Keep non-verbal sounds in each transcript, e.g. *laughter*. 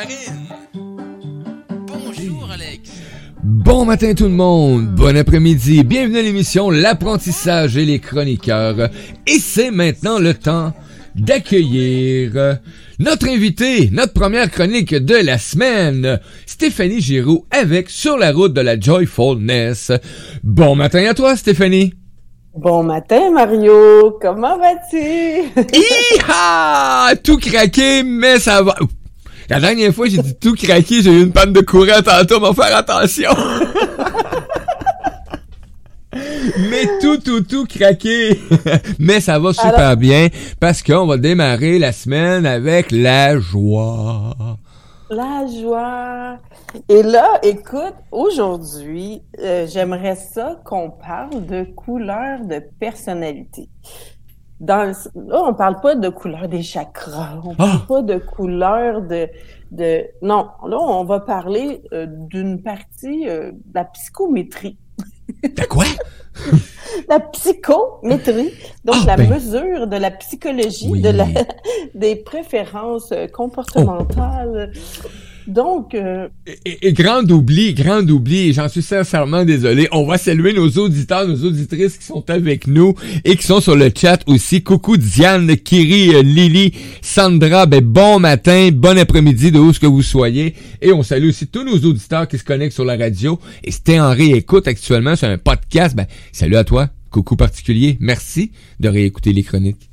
Marine. Bonjour Alex. Bon matin tout le monde, bon après-midi, bienvenue à l'émission L'apprentissage et les chroniqueurs. Et c'est maintenant le temps d'accueillir notre invité, notre première chronique de la semaine, Stéphanie Giroux avec Sur la route de la joyfulness. Bon matin à toi Stéphanie. Bon matin, Mario. Comment vas-tu? Tout craqué, mais ça va. La dernière fois, j'ai dit tout craqué, j'ai eu une panne de courant tantôt, mais faire attention. *laughs* mais tout, tout, tout craqué. *laughs* mais ça va super bien parce qu'on va démarrer la semaine avec la joie. La joie. Et là, écoute, aujourd'hui, euh, j'aimerais ça qu'on parle de couleur de personnalité. Dans, là, on parle pas de couleur des chakras, on parle Ah! pas de couleur de, de... Non, là, on va parler euh, d'une partie euh, de la psychométrie. T'as quoi? *laughs* La psychométrie, donc Ah, la ben. mesure de la psychologie, Oui. de la, *laughs* des préférences euh, comportementales. Donc, euh, Et, grand oubli, grand oubli, j'en suis sincèrement désolé. On va saluer nos auditeurs, nos auditrices qui sont avec nous et qui sont sur le chat aussi. Coucou Diane, Kiri, euh, Lily, Sandra, ben bon matin, bon après-midi de où que vous soyez. Et on salue aussi tous nos auditeurs qui se connectent sur la radio. Et t'es en réécoute actuellement sur un podcast, ben salut à toi, coucou particulier. Merci de réécouter les chroniques.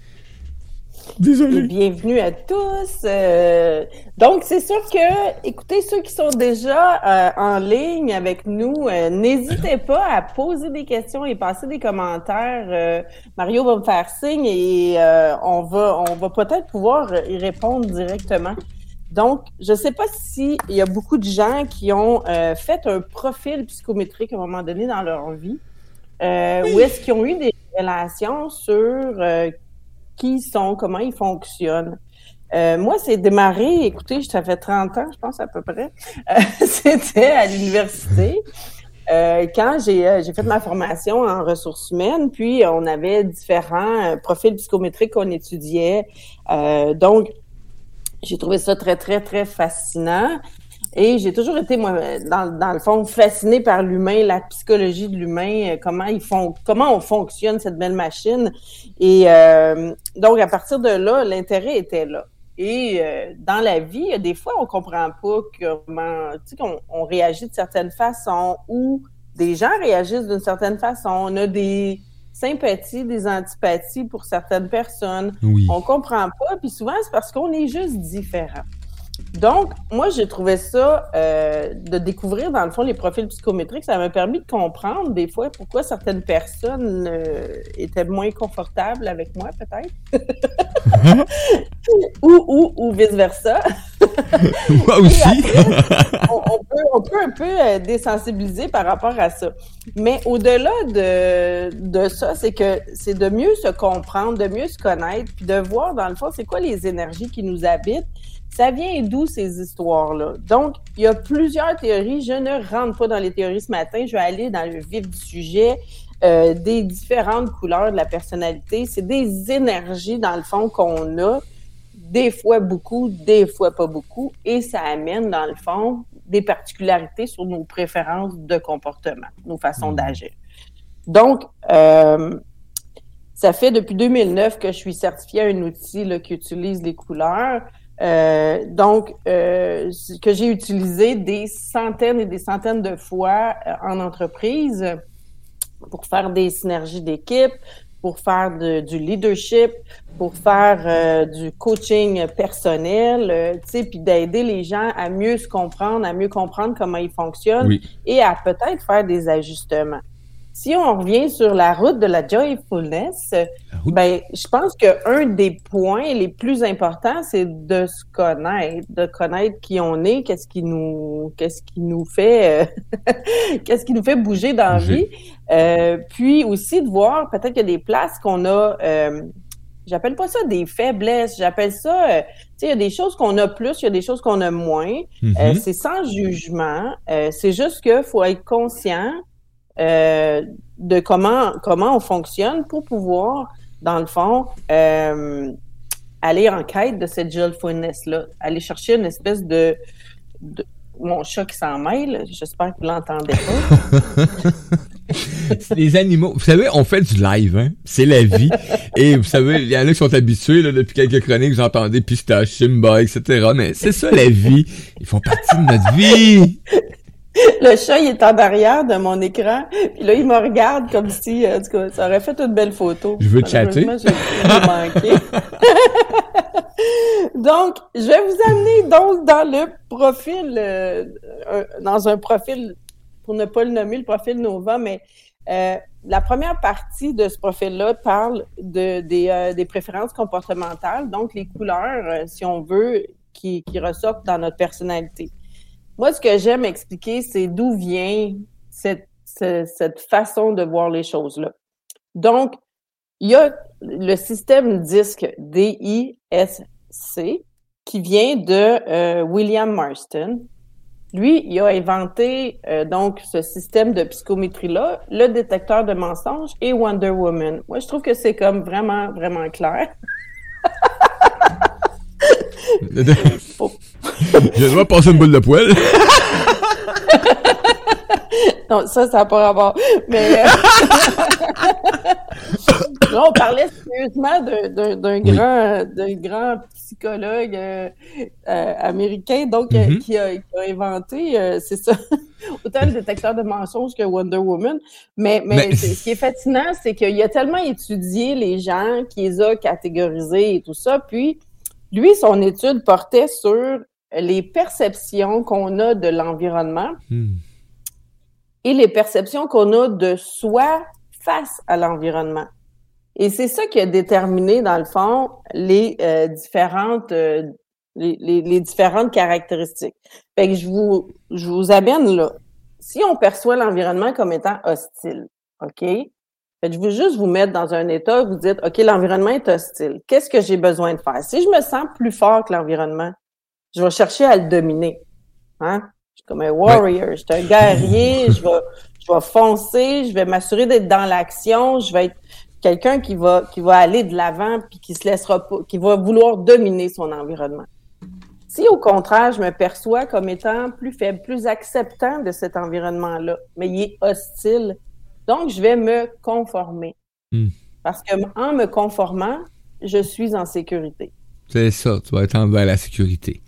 Et Désolé. bienvenue à tous. Euh, donc, c'est sûr que, écoutez, ceux qui sont déjà euh, en ligne avec nous, euh, n'hésitez pas à poser des questions et passer des commentaires. Mario va me faire signe et on va, on va peut-être pouvoir y répondre directement. Donc, je ne sais pas s'il y a beaucoup de gens qui ont fait un profil psychométrique à un moment donné dans leur vie, ou est-ce qu'ils ont eu des relations sur qui sont, comment ils fonctionnent. Euh, moi, c'est démarré, écoutez, ça fait 30 ans, je pense, à peu près. Euh, *laughs* C'était à l'université. Euh, quand j'ai fait ma formation en ressources humaines, puis on avait différents profils psychométriques qu'on étudiait. Donc, j'ai trouvé ça très, très, très fascinant. Et j'ai toujours été, moi, dans, dans le fond, fascinée par l'humain, la psychologie de l'humain, euh, comment ils font, comment on fonctionne cette belle machine. Et euh, donc, à partir de là, l'intérêt était là. Et euh, dans la vie, des fois, on comprend pas comment, tu sais, qu'on on réagit de certaines façons ou des gens réagissent d'une certaine façon. On a des sympathies, des antipathies pour certaines personnes Oui. on comprend pas, puis souvent c'est parce qu'on est juste différent. Donc, moi, j'ai trouvé ça euh, de découvrir, dans le fond, les profils psychométriques, ça m'a permis de comprendre des fois pourquoi certaines personnes euh, étaient moins confortables avec moi, peut-être. *laughs* ou, ou, ou vice-versa. *laughs* Moi aussi. on, on peut, on peut un peu euh, désensibiliser par rapport à ça. Mais au-delà de, de ça, c'est que c'est de mieux se comprendre, de mieux se connaître, puis de voir, dans le fond, c'est quoi les énergies qui nous habitent. Ça vient d'où ces histoires-là? Donc, il y a plusieurs théories. Je ne rentre pas dans les théories ce matin. Je vais aller dans le vif du sujet. euh, des différentes couleurs de la personnalité. C'est des énergies, dans le fond, qu'on a des fois beaucoup, des fois pas beaucoup, et ça amène, dans le fond, des particularités sur nos préférences de comportement, nos façons d'agir. Donc, euh, ça fait depuis 2009 que je suis certifiée à un outil là, qui utilise les couleurs. Euh, donc, euh, que j'ai utilisé des centaines et des centaines de fois euh, en entreprise pour faire des synergies d'équipe, pour faire de- du leadership, pour faire euh, du coaching personnel, euh, tu sais, puis d'aider les gens à mieux se comprendre, à mieux comprendre comment ils fonctionnent Oui. et à peut-être faire des ajustements. Si on revient sur la route de la joyfulness, ben, je pense qu'un des points les plus importants, c'est de se connaître, de connaître qui on est, qu'est-ce qui nous, qu'est-ce qui nous fait, euh, *laughs* qu'est-ce qui nous fait bouger dans la vie. Euh, puis aussi de voir peut-être qu'il y a des places qu'on a, euh, j'appelle pas ça des faiblesses, j'appelle ça, euh, tu sais, il y a des choses qu'on a plus, il y a des choses qu'on a moins. Mhm. Euh, c'est sans jugement. Euh, c'est juste qu'il faut être conscient euh, de comment comment on fonctionne pour pouvoir, dans le fond, euh, aller en quête de cette joyfulness-là, aller chercher une espèce de, mon chat qui s'en mêle, j'espère que vous l'entendez pas. *laughs* les animaux, vous savez, on fait du live, hein? C'est la vie. Et vous savez, il y en a qui sont habitués, depuis quelques chroniques, entendez pistache, Simba, etc. Mais c'est ça la vie. Ils font partie de notre vie. *laughs* Le chat, il est en arrière de mon écran. Puis là, il me regarde comme si, en tout cas, ça aurait fait une belle photo. Je veux te chatter. *laughs* donc, je vais vous amener donc dans le profil, euh, dans un profil, pour ne pas le nommer, le profil Nova, mais euh, la première partie de ce profil-là parle de, des, euh, des, préférences comportementales, donc les couleurs, si on veut, qui, qui ressortent dans notre personnalité. Moi, ce que j'aime expliquer, c'est d'où vient cette, cette, façon de voir les choses-là. Donc, il y a le système D-I-S-C, qui vient de euh, William Marston. Lui, il a inventé euh, donc ce système de psychométrie-là, le détecteur de mensonges et Wonder Woman. Moi, je trouve que c'est comme vraiment, vraiment clair. *laughs* Je dois passer une boule de poêle. non, ça, ça n'a pas rapport. Mais euh, *laughs* on parlait sérieusement d'un grand, grand psychologue euh, euh, américain, donc mm-hmm. qui, a, inventé, c'est ça, *laughs* autant le détecteur de mensonges que Wonder Woman. Mais, mais, ce qui est fascinant, c'est qu'il a tellement étudié les gens, qui les a catégorisés et tout ça, puis lui, son étude portait sur les perceptions qu'on a de l'environnement hmm. et les perceptions qu'on a de soi face à l'environnement. Et c'est ça qui a déterminé, dans le fond, les euh, différentes euh, les, différentes caractéristiques. Fait que je vous, je vous amène là. Si on perçoit l'environnement comme étant hostile, OK? Je veux juste vous mettre dans un état où vous dites, OK, l'environnement est hostile. Qu'est-ce que j'ai besoin de faire? Si je me sens plus fort que l'environnement, je vais chercher à le dominer. Hein? Je suis comme un warrior, je suis un guerrier, *laughs* je vais, je vais foncer, je vais m'assurer d'être dans l'action, je vais être quelqu'un qui va, qui va aller de l'avant puis qui se laissera pas, qui va vouloir dominer son environnement. Si au contraire, je me perçois comme étant plus faible, plus acceptant de cet environnement-là, mais il est hostile, donc, je vais me conformer. Hmm. Parce que en me conformant, je suis en sécurité. C'est ça, tu vas être envers la sécurité.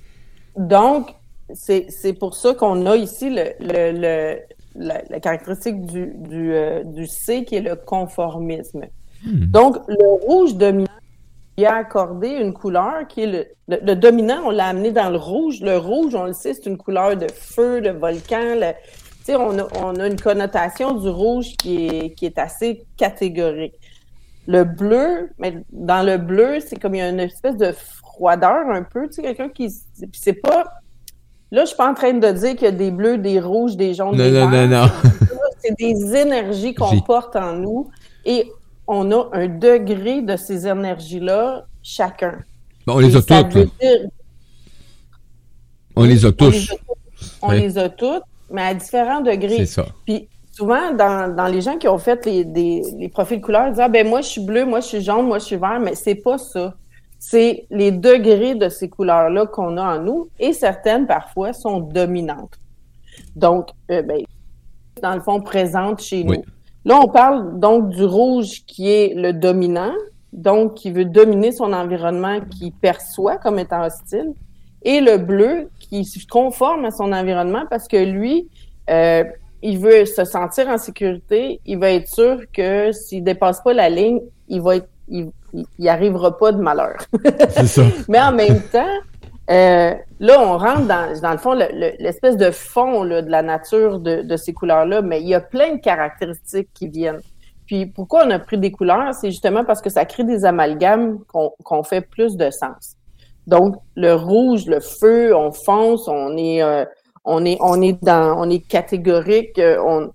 Donc, c'est pour ça qu'on a ici le, le, la, caractéristique du, du, euh, du, C qui est le conformisme. Hmm. Donc, le rouge dominant, il a accordé une couleur qui est le, le, dominant, on l'a amené dans le rouge. Le rouge, on le sait, c'est une couleur de feu, de volcan. Le, on a, une connotation du rouge qui est, qui est assez catégorique. Le bleu, mais dans le bleu, c'est comme il y a une espèce de froideur un peu, tu sais, quelqu'un qui. c'est pas. Là, je suis pas en train de dire qu'il y a des bleus, des rouges, des jaunes, des non, Non, non, *laughs* C'est des énergies qu'on porte en nous et on a un degré de ces énergies-là chacun. on les a toutes. On les a tous. On les a toutes mais à différents degrés. C'est ça. Puis souvent, dans, dans, les gens qui ont fait les, des, les profils couleurs, ils disent ah, ben moi, je suis bleu, moi, je suis jaune, moi, je suis vert, mais c'est pas ça. C'est les degrés de ces couleurs-là qu'on a en nous et certaines, parfois, sont dominantes. Donc, euh, ben, dans le fond, présentes chez nous. Là, on parle donc du rouge qui est le dominant, donc qui veut dominer son environnement, qui perçoit comme étant hostile et le bleu qui se conforme à son environnement parce que lui, euh, il veut se sentir en sécurité, il va être sûr que s'il dépasse pas la ligne, il va être, il, il arrivera pas de malheur. *laughs* C'est ça. *laughs* Mais en même temps, euh, là, on rentre dans, dans le fond, l'espèce de fond là, de la nature de, de ces couleurs-là, mais il y a plein de caractéristiques qui viennent. Puis pourquoi on a pris des couleurs, c'est justement parce que ça crée des amalgames qu'on fait plus de sens. Donc, le rouge, le feu, on fonce, on est, euh, on est, on est dans, on est catégorique, euh, on,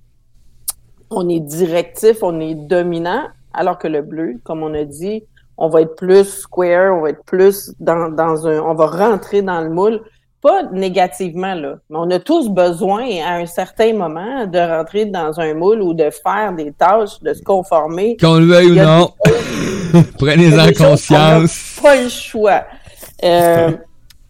on est directif, on est dominant, alors que le bleu, comme on a dit, on va être plus square, on va être plus dans, dans un, on va rentrer dans le moule, pas négativement là, mais on a tous besoin à un certain moment de rentrer dans un moule ou de faire des tâches, de se conformer. Qu'on le veuille ou non, *laughs* prenez-en conscience pas le choix. Euh,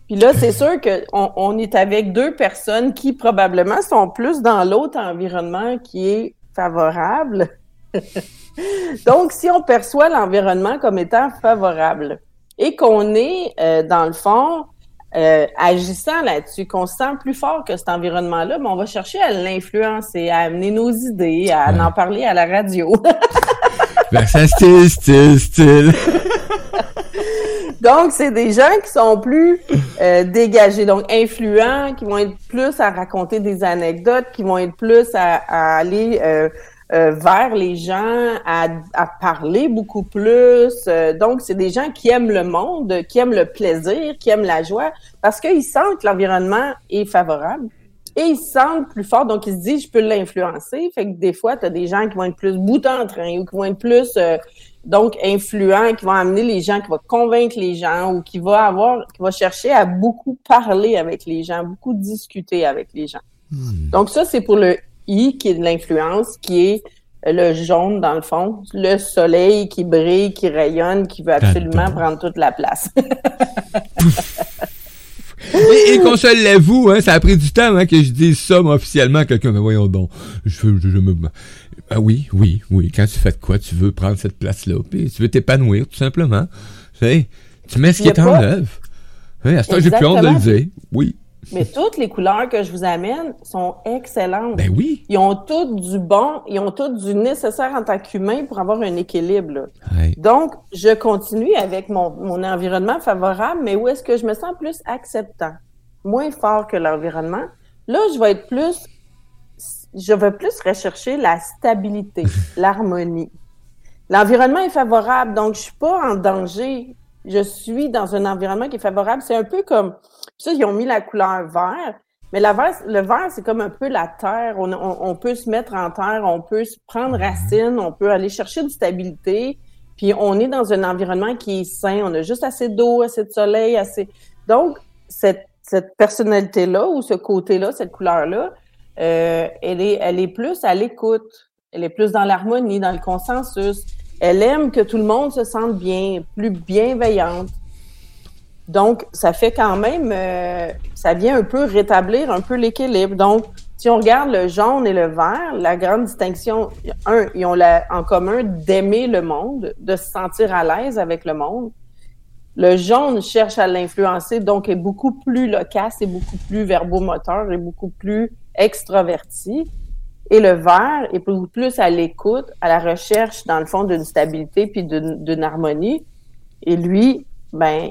puis là, c'est sûr qu'on on est avec deux personnes qui probablement sont plus dans l'autre environnement qui est favorable. *laughs* Donc, si on perçoit l'environnement comme étant favorable et qu'on est, euh, dans le fond, euh, agissant là-dessus, qu'on se sent plus fort que cet environnement-là, mais on va chercher à l'influencer, à amener nos idées, à en parler à la radio. *laughs* ben, ça, style, style, style. Donc, c'est des gens qui sont plus euh, dégagés, donc influents, qui vont être plus à raconter des anecdotes, qui vont être plus à, aller euh, euh, vers les gens, à, parler beaucoup plus. donc, c'est des gens qui aiment le monde, qui aiment le plaisir, qui aiment la joie, parce qu'ils sentent que l'environnement est favorable. Et ils se sentent plus fort, donc ils se disent, je peux l'influencer. Fait que des fois, tu as des gens qui vont être plus bout en train ou qui vont être plus donc influent, qui va amener les gens, qui va convaincre les gens ou qui va avoir, qui va chercher à beaucoup parler avec les gens, beaucoup discuter avec les gens. Hmm. Donc ça, c'est pour le I qui est de l'influence, qui est le jaune dans le fond, le soleil qui brille, qui rayonne, qui veut absolument prendre toute la place. *laughs* et, qu'on se l'avoue, hein, ça a pris du temps hein, que je dise ça officiellement à quelqu'un. Mais voyons donc, je, je, je me, ah oui, oui, oui. Quand tu fais de quoi, tu veux prendre cette place-là, puis tu veux t'épanouir, tout simplement. Tu, sais, tu mets ce qui est en œuvre. à ce j'ai plus honte de le dire. Oui. Mais toutes les couleurs que je vous amène sont excellentes. Ben oui. Ils ont toutes du bon, ils ont toutes du nécessaire en tant qu'humain pour avoir un équilibre. Donc, je continue avec mon, mon environnement favorable, mais où est-ce que je me sens plus acceptant? Moins fort que l'environnement? Là, je vais être plus je vais plus rechercher la stabilité, *laughs* l'harmonie. L'environnement est favorable, donc je suis pas en danger. Je suis dans un environnement qui est favorable. C'est un peu comme ça, ils ont mis la couleur vert, mais la vert, le vert, c'est comme un peu la terre. On, on, peut se mettre en terre, on peut se prendre racine, on peut aller chercher une stabilité. Puis on est dans un environnement qui est sain. On a juste assez d'eau, assez de soleil, assez. Donc, cette, cette personnalité-là ou ce côté-là, cette couleur-là, euh, elle, est, elle est plus à l'écoute, elle est plus dans l'harmonie, dans le consensus. Elle aime que tout le monde se sente bien, plus bienveillante. Donc, ça fait quand même, euh, ça vient un peu rétablir un peu l'équilibre. Donc, si on regarde le jaune et le vert, la grande distinction, un, ils ont la, en commun d'aimer le monde, de se sentir à l'aise avec le monde. Le jaune cherche à l'influencer, donc est beaucoup plus loquace, et beaucoup plus verbomoteur, et beaucoup plus extraverti. Et le vert est plus à l'écoute, à la recherche, dans le fond, d'une stabilité puis d'une harmonie. Et lui, ben,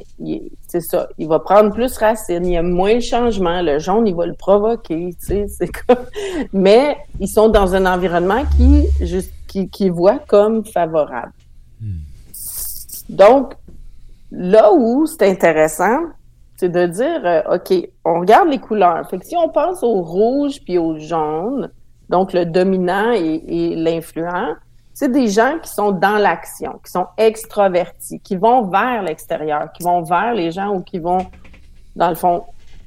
c'est ça, il va prendre plus racine, il y a moins de changement. Le jaune, il va le provoquer, tu sais, *laughs* c'est comme... Mais ils sont dans un environnement qui, juste, qui, qui voit comme favorable. Hmm. Donc, là où c'est intéressant, c'est de dire, euh, OK, on regarde les couleurs. Fait que si on pense au rouge puis au jaune, donc le dominant et, l'influent, c'est des gens qui sont dans l'action, qui sont extravertis, qui vont vers l'extérieur, qui vont vers les gens ou qui vont, dans le fond,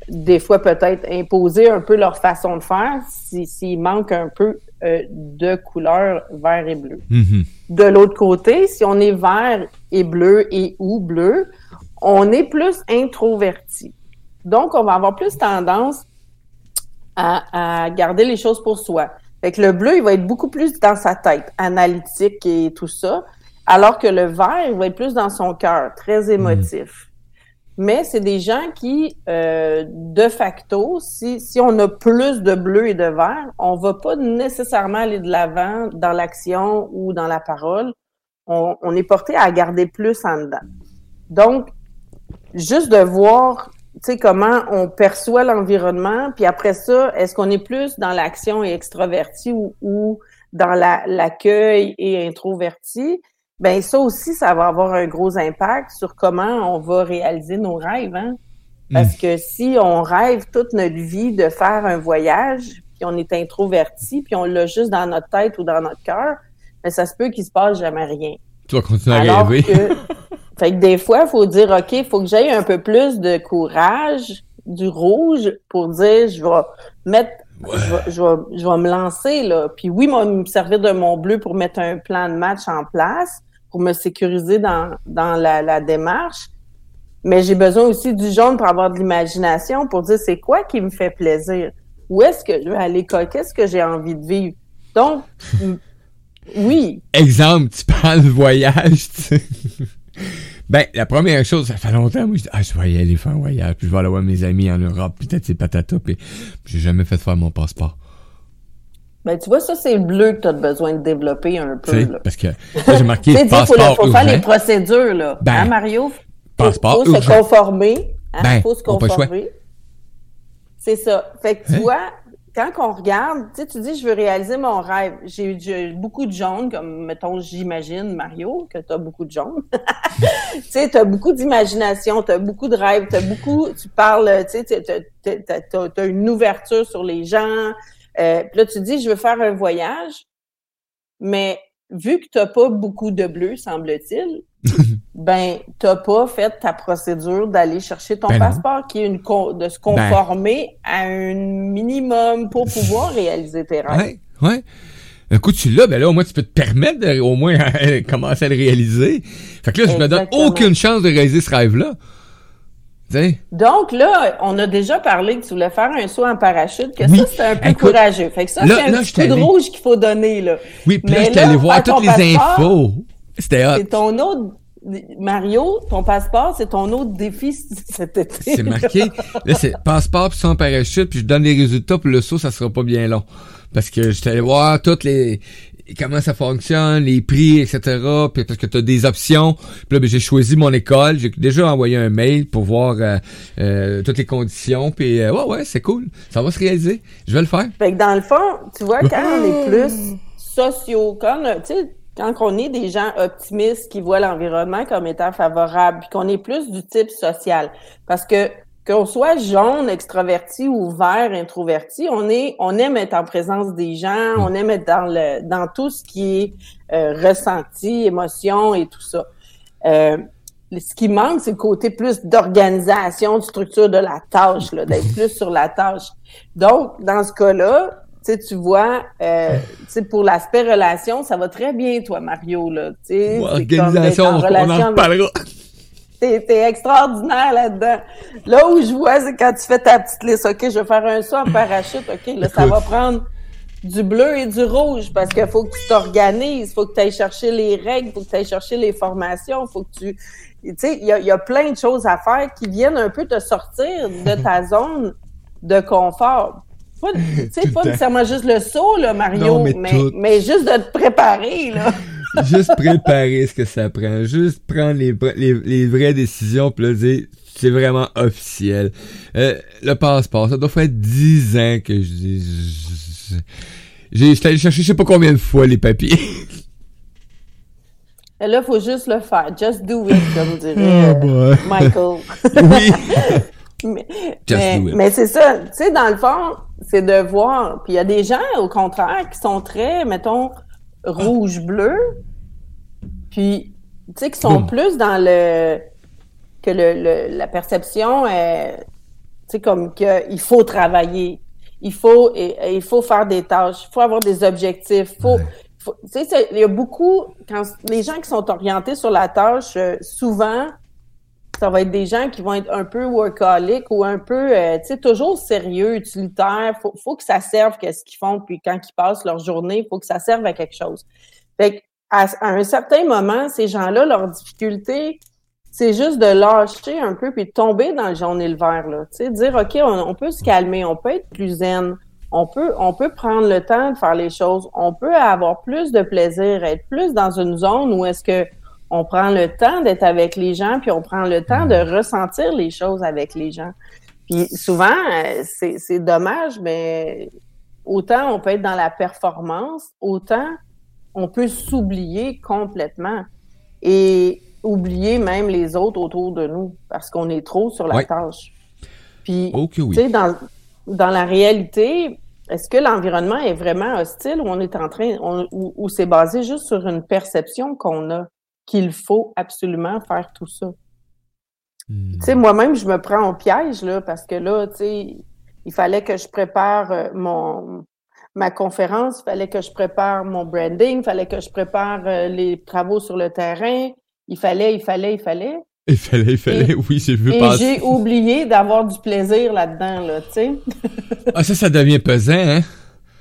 des fois peut-être imposer un peu leur façon de faire s'il manque un peu euh, de couleur vert et bleu. Mm-hmm. De l'autre côté, si on est vert et bleu et ou bleu, on est plus introverti. Donc, on va avoir plus tendance à, garder les choses pour soi. Fait que le bleu, il va être beaucoup plus dans sa tête, analytique et tout ça, alors que le vert, il va être plus dans son cœur, très émotif. Mais c'est des gens qui, euh, de facto, si, si on a plus de bleu et de vert, on va pas nécessairement aller de l'avant dans l'action ou dans la parole. On, on est porté à garder plus en dedans. Donc, juste de voir tu sais, comment on perçoit l'environnement, puis après ça, est-ce qu'on est plus dans l'action et extraverti ou, dans l'accueil et introverti? Ben ça aussi, ça va avoir un gros impact sur comment on va réaliser nos rêves. Hein? Parce hmm. que si on rêve toute notre vie de faire un voyage, puis on est introverti, puis on l'a juste dans notre tête ou dans notre cœur, ben ça se peut qu'il se passe jamais rien. Tu vas continuer à rêver. *laughs* Fait que des fois, il faut dire, OK, il faut que j'aille un peu plus de courage, du rouge, pour dire, je vais mettre, je, vais, je, vais, me lancer, là. Puis oui, moi, me servir de mon bleu pour mettre un plan de match en place, pour me sécuriser dans, dans la, la démarche. Mais j'ai besoin aussi du jaune pour avoir de l'imagination, pour dire c'est quoi qui me fait plaisir? Où est-ce que je vais l'école? Qu'est-ce que j'ai envie de vivre? Donc, oui. Exemple, tu parles de voyage, tu sais. Ben, la première chose, ça fait longtemps, moi, je dis, ah, je vais y aller faire un voyage, puis je vais aller voir mes amis en Europe, peut-être c'est patata, puis j'ai jamais fait faire mon passeport. Ben, tu vois, ça, c'est le bleu que tu as besoin de développer un peu. là. parce que j'ai marqué *laughs* faut, le- passeport faut faire les procédures, là. Ben, hein, Mario? Passeport faut se conformer. Hein? Ben, faut se conformer. C'est ça. Fait que tu Hein? vois, quand on regarde, tu tu dis, je veux réaliser mon rêve. J'ai j'ai beaucoup de jaunes, comme, mettons, j'imagine, Mario, que tu as beaucoup de jaunes. *laughs* tu sais, tu as beaucoup d'imagination, tu as beaucoup de rêves, tu as beaucoup, tu parles, tu sais, tu as, une ouverture sur les gens. Euh, puis là, tu dis, je veux faire un voyage, mais vu que tu n'as pas beaucoup de bleu, semble-t-il, *laughs* ben, tu n'as pas fait ta procédure d'aller chercher ton Ben non. passeport, qui est une de se conformer à un minimum pour pouvoir *laughs* réaliser tes rêves. Ouais, ouais. Un coup, tu l'as, ben là, au moins, tu peux te permettre de, au moins, *laughs* commencer à le réaliser. Fait que là, je me donne aucune chance de réaliser ce rêve-là. Donc là, on a déjà parlé que tu voulais faire un saut en parachute, que Oui. ça, c'était un peu Écoute, courageux. Fait que ça, c'est un là, petit je coup de rouge qu'il faut donner, là. Oui, puis là, là, allé voir toutes les infos. C'était hot. C'est ton autre... Mario, ton passeport, c'est ton autre défi *laughs* cet été. C'est marqué. Là, c'est passeport puis sans parachute, puis je donne les résultats, puis le saut, ça sera pas bien long. Parce que j'étais allé voir toutes les comment ça fonctionne, les prix, etc. Puis parce que tu as des options. Puis là, ben, j'ai choisi mon école. J'ai déjà envoyé un mail pour voir euh, euh, toutes les conditions. Puis euh, ouais, ouais, c'est cool. Ça va se réaliser. Je vais le faire. Fait que dans le fond, tu vois, quand on est plus sociaux, quand, euh, tu sais, quand on est des gens optimistes qui voient l'environnement comme étant favorable, puis qu'on est plus du type social, parce que qu'on soit jaune, extraverti ou vert, introverti, on est, on aime être en présence des gens, on aime être dans le, dans tout ce qui est euh, ressenti, émotion et tout ça. Euh, ce qui manque, c'est le côté plus d'organisation, de structure de la tâche, d'être plus sur la tâche. Donc, dans ce cas-là, sais, tu vois, euh, pour l'aspect relation, ça va très bien, toi, Mario, là. Comme Organisation, en on, on relation en reparlera. T'es, t'es extraordinaire là-dedans. Là où je vois, c'est quand tu fais ta petite liste. OK, je vais faire un saut en parachute. OK, là, ça va prendre du bleu et du rouge parce qu'il faut que tu t'organises. Il faut que tu ailles chercher les règles. Il faut que tu ailles chercher les formations. Il faut que tu... Tu sais, il y a, il y a plein de choses à faire qui viennent un peu te sortir de ta *laughs* zone de confort. Pas, *laughs* pas nécessairement juste le saut, là, Mario, Non, mais mais, juste de te préparer, là. *laughs* Juste préparer ce que ça prend. Juste prendre les, les, les vraies décisions, puis là, dire, c'est vraiment officiel. Euh, le passeport, ça doit faire 10 ans que je dis... J'ai j'étais allé chercher je sais pas combien de fois les papiers. *laughs* Et là, il faut juste le faire. Just do it, comme dirait Oh euh. Michael. oui. *laughs* Mais, mais, c'est ça, tu sais, dans le fond, c'est de voir. Puis il y a des gens, au contraire, qui sont très, mettons, rouge-bleu. Puis, tu sais, qui sont Boum. plus dans le. que le, le- la perception est. Tu sais, comme qu'il faut travailler. Il faut, et- et il faut faire des tâches. Il faut avoir des objectifs. Il faut. Ouais. faut- tu sais, il y a beaucoup. Quand les gens qui sont orientés sur la tâche, euh, souvent, ça va être des gens qui vont être un peu workaholic ou un peu, euh, tu sais, toujours sérieux, utilitaire. Faut, faut que ça serve qu'est-ce qu'ils font, puis quand ils passent leur journée, faut que ça serve à quelque chose. Fait à, à un certain moment, ces gens-là, leur difficulté, c'est juste de lâcher un peu puis de tomber dans le jaune et le vert, là. Tu sais, dire, OK, on, on peut se calmer, on peut être plus zen, on peut, on peut prendre le temps de faire les choses, on peut avoir plus de plaisir, être plus dans une zone où est-ce que on prend le temps d'être avec les gens, puis on prend le temps de ressentir les choses avec les gens. Puis souvent, euh, c'est c'est dommage, mais autant on peut être dans la performance, autant on peut s'oublier complètement et oublier même les autres autour de nous parce qu'on est trop sur la Ouais. tâche. Puis, oui. tu sais, dans, dans la réalité, est-ce que l'environnement est vraiment hostile ou on est en train, on- ou, ou c'est basé juste sur une perception qu'on a? Qu'il faut absolument faire tout ça? Hmm. Tu sais, moi-même, je me prends au piège, là, parce que là, tu sais, il fallait que je prépare euh, mon ma conférence, il fallait que je prépare mon branding, il fallait que je prépare euh, les travaux sur le terrain, il fallait, il fallait, il fallait. Il fallait, il fallait, oui, j'ai vu Et passer. j'ai oublié d'avoir du plaisir là-dedans, là, tu sais. Ah, ça, ça devient pesant, hein?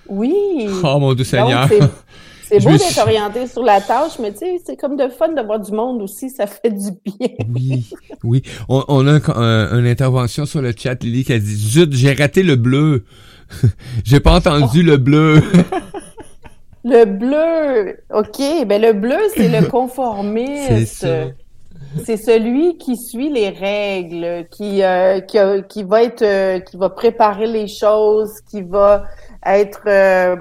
Oui. Oh, mon Dieu Seigneur. C'est- beau d'être suis- orienté sur la tâche, mais tu sais, c'est comme de fun d'avoir du monde aussi, ça fait du bien. Oui, oui. On, on a un- un- une intervention sur le chat, Lily, qui a dit Zut, j'ai raté le bleu. *laughs* j'ai pas entendu le bleu. *laughs* Le bleu, OK, ben le bleu, c'est le *coughs* conformiste. C'est celui qui suit les règles, qui euh, qui, a- qui va être euh, qui va préparer les choses, qui va être euh,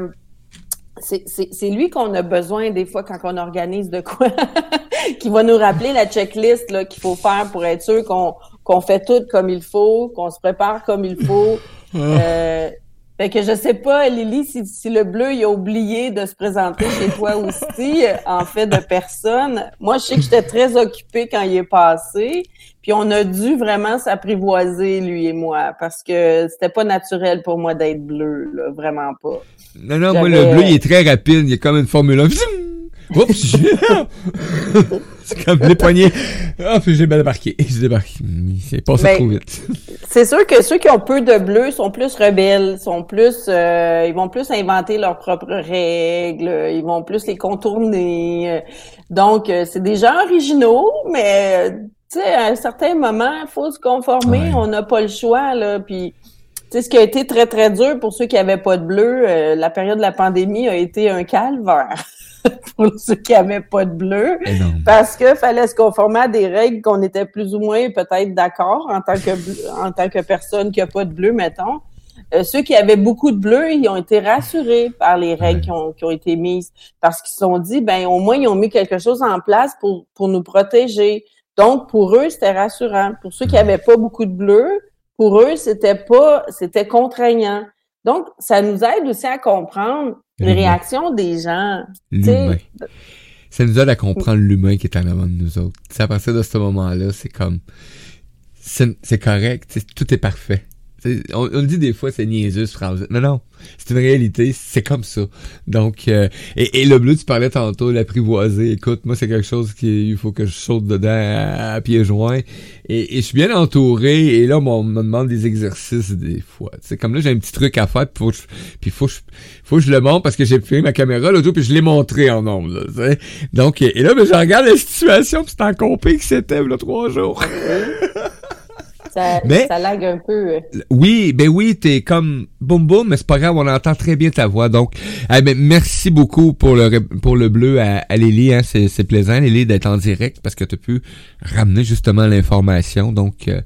c'est lui qu'on a besoin des fois quand on organise de quoi, *laughs* qui va nous rappeler la checklist là qu'il faut faire pour être sûr qu'on qu'on fait tout comme il faut, qu'on se prépare comme il faut. *laughs* Euh, fait que je sais pas, Lily, si, si le bleu il a oublié de se présenter chez toi *laughs* aussi, en fait de personne. Moi, je sais que j'étais très occupée quand il est passé, puis on a dû vraiment s'apprivoiser lui et moi parce que c'était pas naturel pour moi d'être bleu, là, vraiment pas. Non, non, moi, le bleu, il est très rapide. Il est comme une Formule 1. Zoom! Oups! *laughs* c'est comme les poignets. Ah, puis j'ai bien débarqué. J'ai débarqué. C'est passé Ben, trop vite. C'est sûr que ceux qui ont peu de bleu sont plus rebelles, sont plus, euh, ils vont plus inventer leurs propres règles, ils vont plus les contourner. euh, Donc, euh, c'est des gens originaux, mais euh, tu sais, à un certain moment, il faut se conformer. Ouais. On n'a pas le choix là. Puis, sais, ce qui a été très très dur pour ceux qui avaient pas de bleu, euh, la période de la pandémie a été un calvaire *laughs* pour ceux qui avaient pas de bleu. Énorme. Parce que fallait se conformer à des règles qu'on était plus ou moins peut-être d'accord en tant que bleu- en tant que personne qui a pas de bleu, mettons. Euh, ceux qui avaient beaucoup de bleu, ils ont été rassurés par les règles Ouais. qui, ont, qui ont été mises parce qu'ils se sont dit, ben au moins ils ont mis quelque chose en place pour pour nous protéger. Donc pour eux c'était rassurant. Pour ceux qui avaient pas beaucoup de bleu, pour eux c'était pas c'était contraignant. Donc ça nous aide aussi à comprendre les réactions des gens. L'humain. Ça nous aide à comprendre l'humain qui est en avant de nous autres. Tu sais, à partir de ce moment-là, c'est comme... C'est correct. Tout est parfait. On, on dit des fois, c'est niaiseux, cette phrase. Non, non. C'est une réalité. C'est comme ça. Donc, euh, et, et le bleu, tu parlais tantôt, l'apprivoiser. Écoute, moi, c'est quelque chose qui, il faut que je saute dedans à, pieds joints. Et, et je suis bien entouré. Et là, on me demande des exercices des fois. C'est comme là, j'ai un petit truc à faire. Puis faut je, faut faut je le montre parce que j'ai pris ma caméra l'autre puis je l'ai montré en nombre. Là. Donc, et, là, ben, je regarde la situation puis c'est en compé que c'était là trois jours. *laughs* Ça, Mais- ça lag un peu. Oui, ben oui, t'es comme boum boum, mais c'est pas grave, on entend très bien ta voix. Donc, eh ben, merci beaucoup pour le pour le bleu à, à Lily, hein, c'est c'est plaisant Lily d'être en direct parce que t'as pu ramener justement l'information. Donc, euh,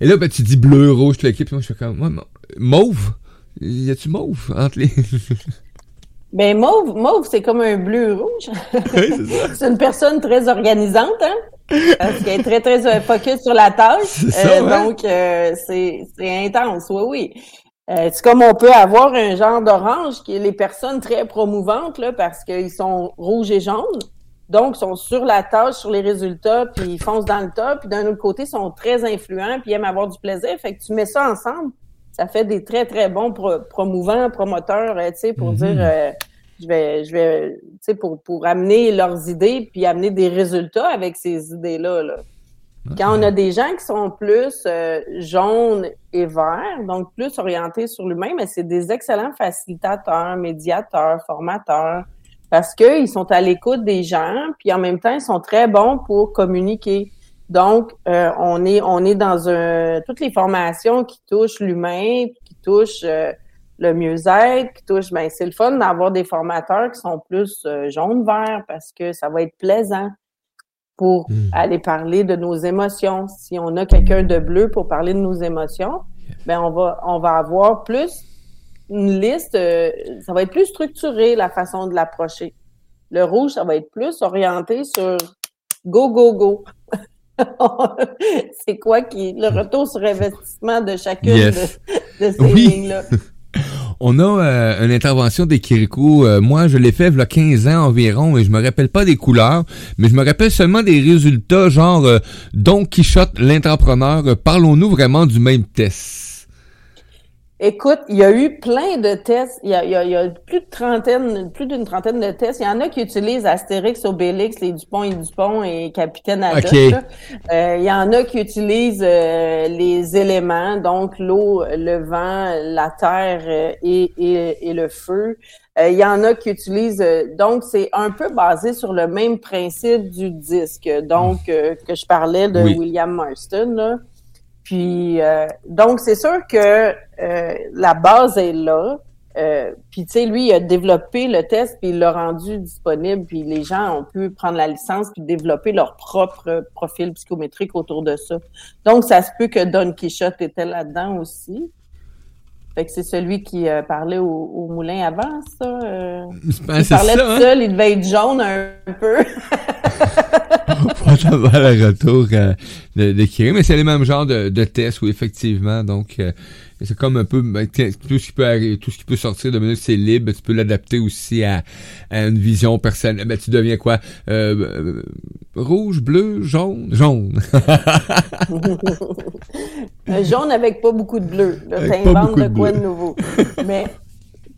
et là ben tu dis bleu, rouge, toute l'équipe, puis moi je fais comme ouais, mauve? Y a-tu mauve entre les *laughs* Ben, mauve, mauve, c'est comme un bleu rouge. *laughs* Oui, c'est ça. *laughs* c'est une personne très organisante, hein? Parce qu'elle est très, très euh, focus sur la tâche. Ça, ouais. Donc, euh, c'est c'est intense, oui, oui. Euh, c'est comme on peut avoir un genre d'orange qui est les personnes très promouvantes, là, parce qu'ils sont rouges et jaunes. Donc, ils sont sur la tâche, sur les résultats, puis ils foncent dans le tas. Puis d'un autre côté, ils sont très influents, puis ils aiment avoir du plaisir. Fait que tu mets ça ensemble, ça fait des très, très bons pro- promouvants, promoteurs, euh, tu sais, pour Mhm. dire, euh, je vais, je vais, tu sais, pour, pour amener leurs idées, puis amener des résultats avec ces idées-là, là. Quand on a des gens qui sont plus euh, jaunes et verts, donc plus orientés sur l'humain, mais c'est des excellents facilitateurs, médiateurs, formateurs, parce qu'ils sont à l'écoute des gens, puis en même temps, ils sont très bons pour communiquer. Donc, euh, on est on est dans un toutes les formations qui touchent l'humain, qui touchent euh, le mieux-être, qui touchent, ben c'est le fun d'avoir des formateurs qui sont plus euh, jaune-vert parce que ça va être plaisant pour Mm. aller parler de nos émotions. Si on a quelqu'un de bleu pour parler de nos émotions, ben on va on va avoir plus une liste, euh, ça va être plus structuré la façon de l'approcher. Le rouge, ça va être plus orienté sur go go go. *laughs* c'est quoi qui le retour sur investissement de chacune Yes. de, de ces Oui. lignes-là? *laughs* On a euh, une intervention des Kirikou. Euh, moi, je l'ai fait il y a 15 ans environ et je me rappelle pas des couleurs, mais je me rappelle seulement des résultats, genre euh, Don Quichotte, l'entrepreneur. Euh, Parlons-nous vraiment du même test. Écoute, il y a eu plein de tests. Il y a, il y a, plus de trentaine, plus d'une trentaine de tests. Il y en a qui utilisent Astérix, Obélix, les Dupont et Dupont et Capitaine Haddock. Euh, il y en a qui utilisent euh, les éléments, donc l'eau, le vent, la terre euh, et, et, et, le feu. il y en a qui utilisent, donc c'est un peu basé sur le même principe du disque, donc que je parlais de William Marston. Là. Puis donc c'est sûr que euh, la base est là. Euh, puis tu sais, lui, a développé le test, puis il l'a rendu disponible, puis les gens ont pu prendre la licence puis développer leur propre profil psychométrique autour de ça. Donc, ça se peut que Don Quichotte était là-dedans aussi. Fait que c'est celui qui euh, parlait au, moulin avant, ça. il parlait tout hein? seul, il devait être jaune un peu. *laughs* Faut avoir le retour de, de mais c'est le même genre de, de test, oui, effectivement. Donc, c'est comme un peu ben, tout ce qui peut tout ce qui peut sortir de minute c'est libre tu peux l'adapter aussi à, une vision personnelle. Ben, tu deviens quoi? Euh, euh, rouge bleu jaune? Jaune. *laughs* Jaune avec pas beaucoup de bleu. T'inventes de quoi de, nouveau. Mais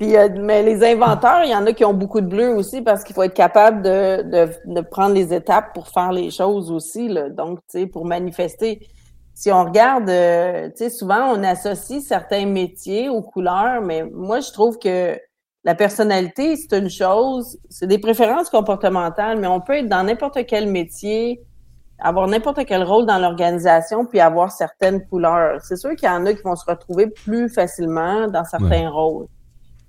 euh, mais les inventeurs, il y en a qui ont beaucoup de bleu aussi parce qu'il faut être capable de, de, prendre les étapes pour faire les choses aussi. Là. Donc, tu sais, pour manifester si on regarde, euh, tu sais, souvent on associe certains métiers aux couleurs, mais moi je trouve que la personnalité, c'est une chose, c'est des préférences comportementales, mais on peut être dans n'importe quel métier, avoir n'importe quel rôle dans l'organisation, puis avoir certaines couleurs. C'est sûr qu'il y en a qui vont se retrouver plus facilement dans certains rôles.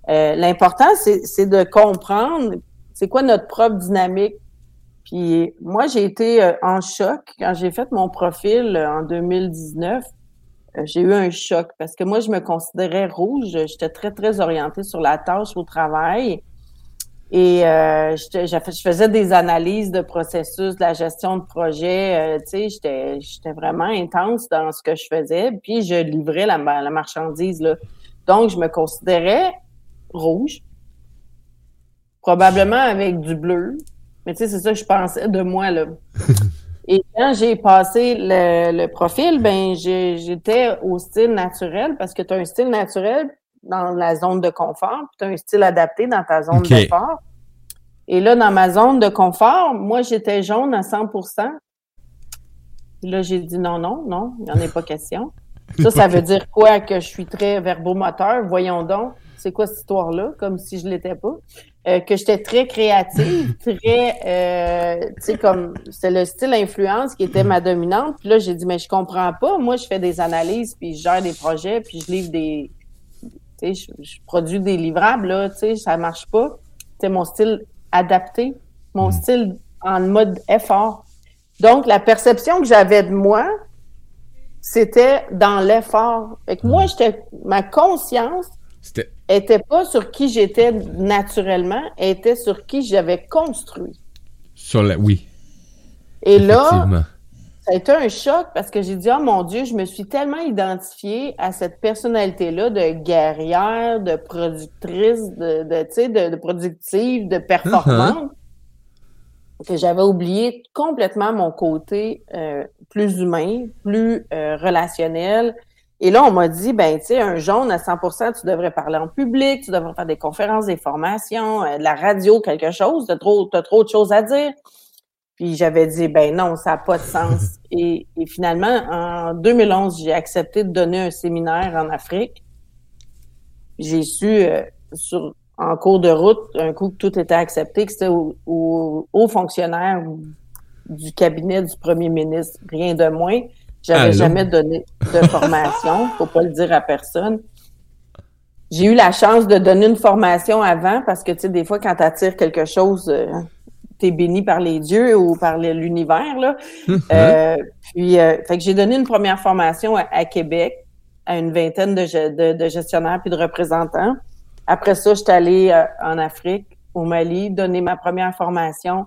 Euh, L'important, c'est de comprendre c'est quoi notre propre dynamique puis moi, j'ai été euh, en choc quand j'ai fait mon profil euh, en 2019. Euh, j'ai eu un choc parce que moi, je me considérais rouge. J'étais très, très orientée sur la tâche au travail. Et je faisais des analyses de processus, de la gestion de projet. tu sais, j'étais vraiment intense dans ce que je faisais. Puis je livrais la, la marchandise. Là. Donc, je me considérais rouge, probablement avec du bleu. Mais tu sais, c'est ça que je pensais de moi, là. *laughs* Et quand j'ai passé le, profil, ben j'étais au style naturel parce que tu as un style naturel dans la zone de confort, puis tu as un style adapté dans ta zone de confort. Et là, dans ma zone de confort, moi, j'étais jaune à 100% Là, j'ai dit non, non, non, il n'y en a pas question. *laughs* Ça, ça veut dire quoi? Que je suis très verbomoteur? Voyons donc, c'est quoi cette histoire-là? Comme si je l'étais pas? Euh, que j'étais très créative, très, euh, tu sais, comme, c'est le style influence qui était ma dominante. Puis là, j'ai dit, mais je comprends pas. Moi, je fais des analyses, puis je gère des projets, puis je livre des, tu sais, je, produis des livrables, là, tu sais, ça marche pas. C'est mon style adapté, mon mm. style en mode effort. Donc, la perception que j'avais de moi, c'était dans l'effort. Fait que moi, mm. j'étais, ma conscience était pas sur qui j'étais naturellement, elle était sur qui j'avais construit. Sur la, oui. Et là, ça a été un choc parce que j'ai dit, oh mon Dieu, je me suis tellement identifiée à cette personnalité-là de guerrière, de productrice, de, de, de, productive, de performante, uh-huh. que j'avais oublié complètement mon côté euh, plus humain, plus euh, relationnel, et là, on m'a dit, ben, tu sais, un jaune à 100% tu devrais parler en public, tu devrais faire des conférences, des formations, euh, de la radio, quelque chose, tu as trop, as trop de choses à dire. Puis j'avais dit, ben non, ça n'a pas de sens. *laughs* Et, finalement, en 2011, j'ai accepté de donner un séminaire en Afrique. J'ai su, euh, sur, en cours de route, un coup que tout était accepté, que c'était aux au, au fonctionnaires du cabinet du premier ministre, rien de moins. J'avais jamais donné de formation, faut pas le dire à personne. J'ai eu la chance de donner une formation avant parce que tu sais des fois quand tu attires quelque chose euh, tu es béni par les dieux ou par l'univers là. Hum, euh, puis euh, fait que j'ai donné une première formation à, Québec à une vingtaine de, de, gestionnaires puis de représentants. Après ça, je suis allée en Afrique, au Mali, donner ma première formation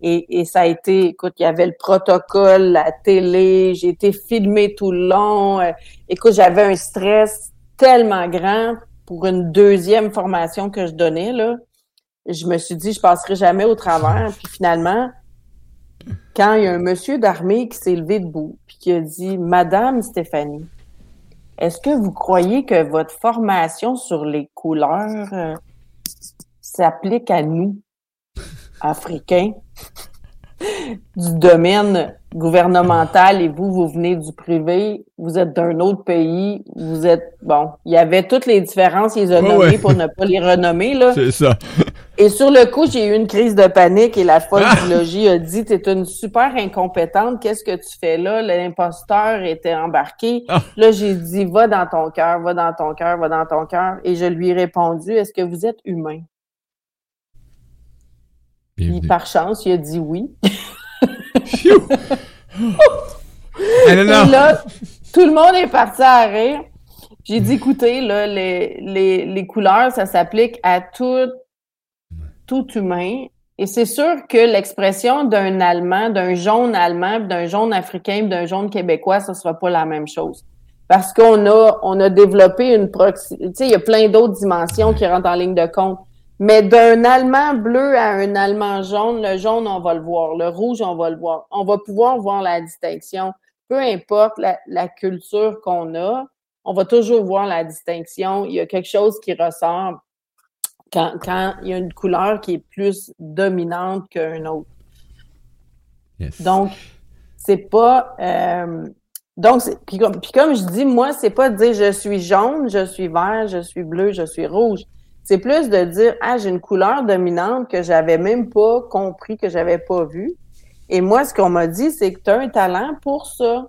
et, et, ça a été, écoute, il y avait le protocole, la télé, j'ai été filmée tout le long. Euh, écoute, j'avais un stress tellement grand pour une deuxième formation que je donnais, là. Je me suis dit, je passerai jamais au travers. *laughs* Puis finalement, quand il y a un monsieur d'armée qui s'est levé debout, puis qui a dit, Madame Stéphanie, est-ce que vous croyez que votre formation sur les couleurs euh, s'applique à nous, Africains, du domaine gouvernemental et vous, vous venez du privé, vous êtes d'un autre pays, vous êtes, bon, il y avait toutes les différences, ils ont Ouais. nommées pour ne pas les renommer, là. C'est ça. Et sur le coup, j'ai eu une crise de panique et la folle Ah! du logis a dit T'es une super incompétente, qu'est-ce que tu fais là? L'imposteur était embarqué. Ah! Là, j'ai dit Va dans ton cœur, va dans ton cœur, va dans ton cœur. Et je lui ai répondu Est-ce que vous êtes humain? Puis par chance, il a dit oui. *laughs* Ah, Et là, tout le monde est parti à rire. J'ai dit, écoutez, là, les, les, les couleurs, ça s'applique à tout, tout humain. Et c'est sûr que l'expression d'un Allemand, d'un jaune allemand, d'un jaune africain, d'un jaune québécois, ça sera pas la même chose. Parce qu'on a, on a développé une proximité. Tu sais, il y a plein d'autres dimensions qui rentrent en ligne de compte. Mais d'un Allemand bleu à un Allemand jaune, le jaune, on va le voir. Le rouge, on va le voir. On va pouvoir voir la distinction. Peu importe la, la culture qu'on a, on va toujours voir la distinction. Il y a quelque chose qui ressort quand, quand il y a une couleur qui est plus dominante qu'une autre. Yes. Donc, c'est pas. euh, donc, puis comme, puis comme je dis, moi, c'est pas de dire je suis jaune, je suis vert, je suis bleu, je suis rouge. C'est plus de dire ah j'ai une couleur dominante que j'avais même pas compris, que j'avais pas vu. Et moi, ce qu'on m'a dit, c'est que tu as un talent pour ça.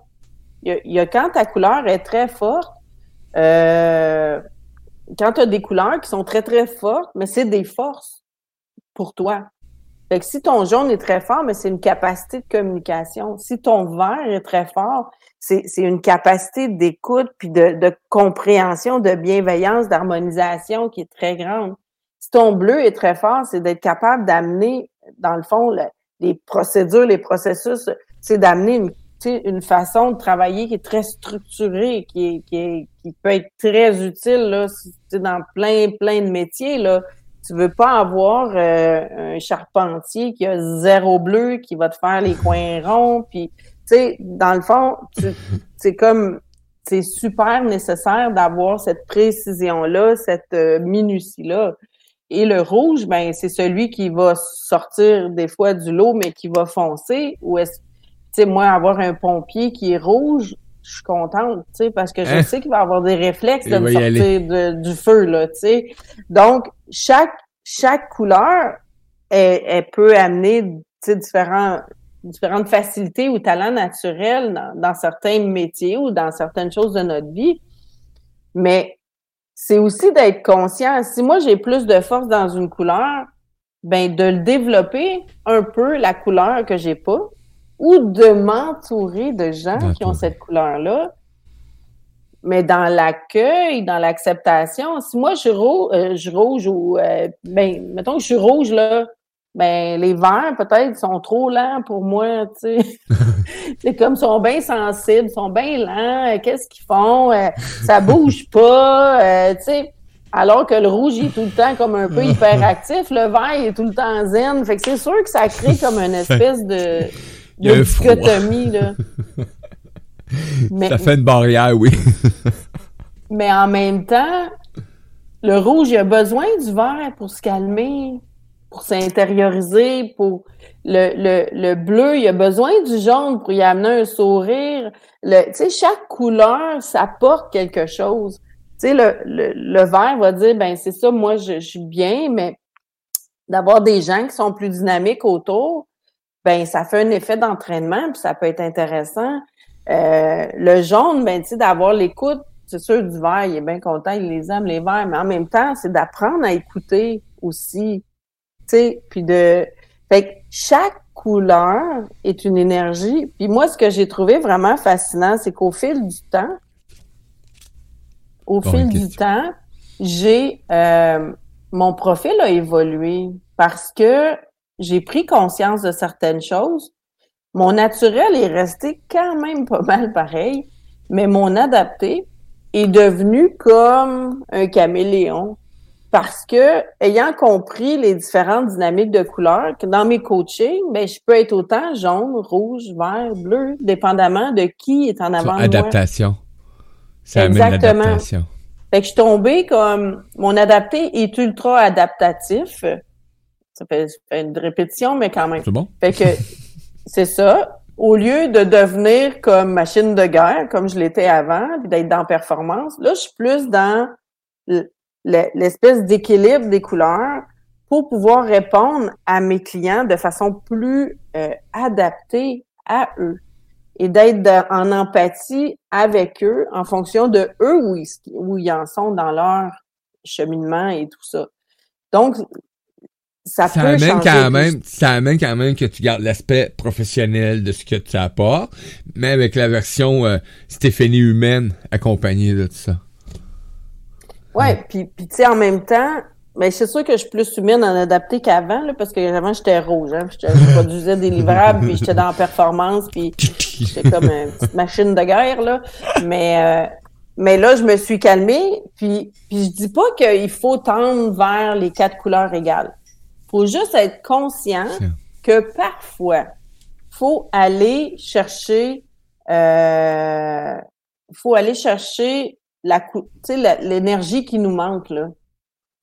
Il y, a, il y a quand ta couleur est très forte, euh, quand tu as des couleurs qui sont très très fortes, mais c'est des forces pour toi. Fait que si ton jaune est très fort, mais c'est une capacité de communication. Si ton vert est très fort, c'est une capacité d'écoute puis de, de compréhension, de bienveillance, d'harmonisation qui est très grande. Si ton bleu est très fort, c'est d'être capable d'amener, dans le fond, le- les procédures, les processus, c'est d'amener une, une façon de travailler qui est très structurée, qui, est, qui, est, qui peut être très utile là, dans plein, plein de métiers. Là. Tu veux pas avoir euh, un charpentier qui a zéro bleu, qui va te faire les coins *laughs* ronds, puis tu sais, dans le fond, c'est comme c'est super nécessaire d'avoir cette précision-là, cette euh, minutie-là. Et le rouge, ben, c'est celui qui va sortir des fois du lot, mais qui va foncer. Ou est-ce, tu sais, moi, avoir un pompier qui est rouge, je suis contente, tu sais, parce que je Hein? sais qu'il va avoir des réflexes Il de me sortir de- du feu, là, tu sais. Donc, chaque, chaque couleur, elle, elle peut amener, tu sais, différents, différentes facilités ou talents naturels dans, dans certains métiers ou dans certaines choses de notre vie. Mais c'est aussi d'être conscient. Si moi j'ai plus de force dans une couleur, ben de le développer un peu la couleur que j'ai pas, ou de m'entourer de gens qui ont cette couleur-là. Mais dans l'accueil, dans l'acceptation, si moi je suis rouge, je suis rouge ou euh, ben mettons que je suis rouge là, ben les verts peut-être sont trop lents pour moi, tu sais. *laughs* c'est comme ils sont bien sensibles, ils sont bien lents, euh, qu'est-ce qu'ils font Euh, ça bouge pas, euh, tu sais. Alors que le rouge il est tout le temps comme un peu *laughs* hyperactif, le vert il est tout le temps zen, fait que c'est sûr que ça crée comme une espèce de Il y a de un froid. dichotomie là. *laughs* Mais, Ça fait une barrière, oui. *laughs* mais en même temps, le rouge, il a besoin du vert pour se calmer, pour s'intérioriser, pour le, le, le bleu, il a besoin du jaune pour y amener un sourire. Tu sais, chaque couleur, ça porte quelque chose. Tu sais, le, le, le vert va dire, ben c'est ça, moi, je, je suis bien, mais d'avoir des gens qui sont plus dynamiques autour, ben ça fait un effet d'entraînement, puis ça peut être intéressant. Euh, le jaune, ben tu sais, d'avoir l'écoute, c'est sûr du vert, il est bien content, il les aime les verts, mais en même temps, c'est d'apprendre à écouter aussi, tu sais, puis de, fait que chaque couleur est une énergie. Puis moi, ce que j'ai trouvé vraiment fascinant, c'est qu'au fil du temps, au fil du temps, j'ai euh, mon profil a évolué parce que j'ai pris conscience de certaines choses. Mon naturel est resté quand même pas mal pareil, mais mon adapté est devenu comme un caméléon. Parce que, ayant compris les différentes dynamiques de couleurs, que dans mes coachings, ben, je peux être autant jaune, rouge, vert, bleu, dépendamment de qui est en avant de moi. adaptation. Ça amène Exactement. l'adaptation. Fait que je suis tombée comme mon adapté est ultra adaptatif. Ça fait, ça fait une répétition, mais quand même. C'est bon? Fait que c'est ça. Au lieu de devenir comme machine de guerre, comme je l'étais avant, puis d'être dans performance, là, je suis plus dans l'espèce d'équilibre des couleurs pour pouvoir répondre à mes clients de façon plus euh, adaptée à eux et d'être en empathie avec eux en fonction de eux où ils, où ils en sont dans leur cheminement et tout ça. Donc, ça, Ça peut amène changer quand même, ça amène quand même que tu gardes l'aspect professionnel de ce que tu apportes, mais avec la version euh, Stéphanie humaine accompagnée de tout ça. Ouais, puis puis tu sais en même temps, mais c'est sûr que je suis plus humaine en adapté qu'avant là, parce que avant j'étais rouge, hein, je produisais des livrables, puis j'étais dans la performance, puis j'étais comme une petite machine de guerre là. Mais euh, mais là je me suis calmée, puis puis je dis pas qu'il faut tendre vers les quatre couleurs égales. Faut juste être conscient que parfois faut aller chercher euh, faut aller chercher la l'énergie qui nous manque là.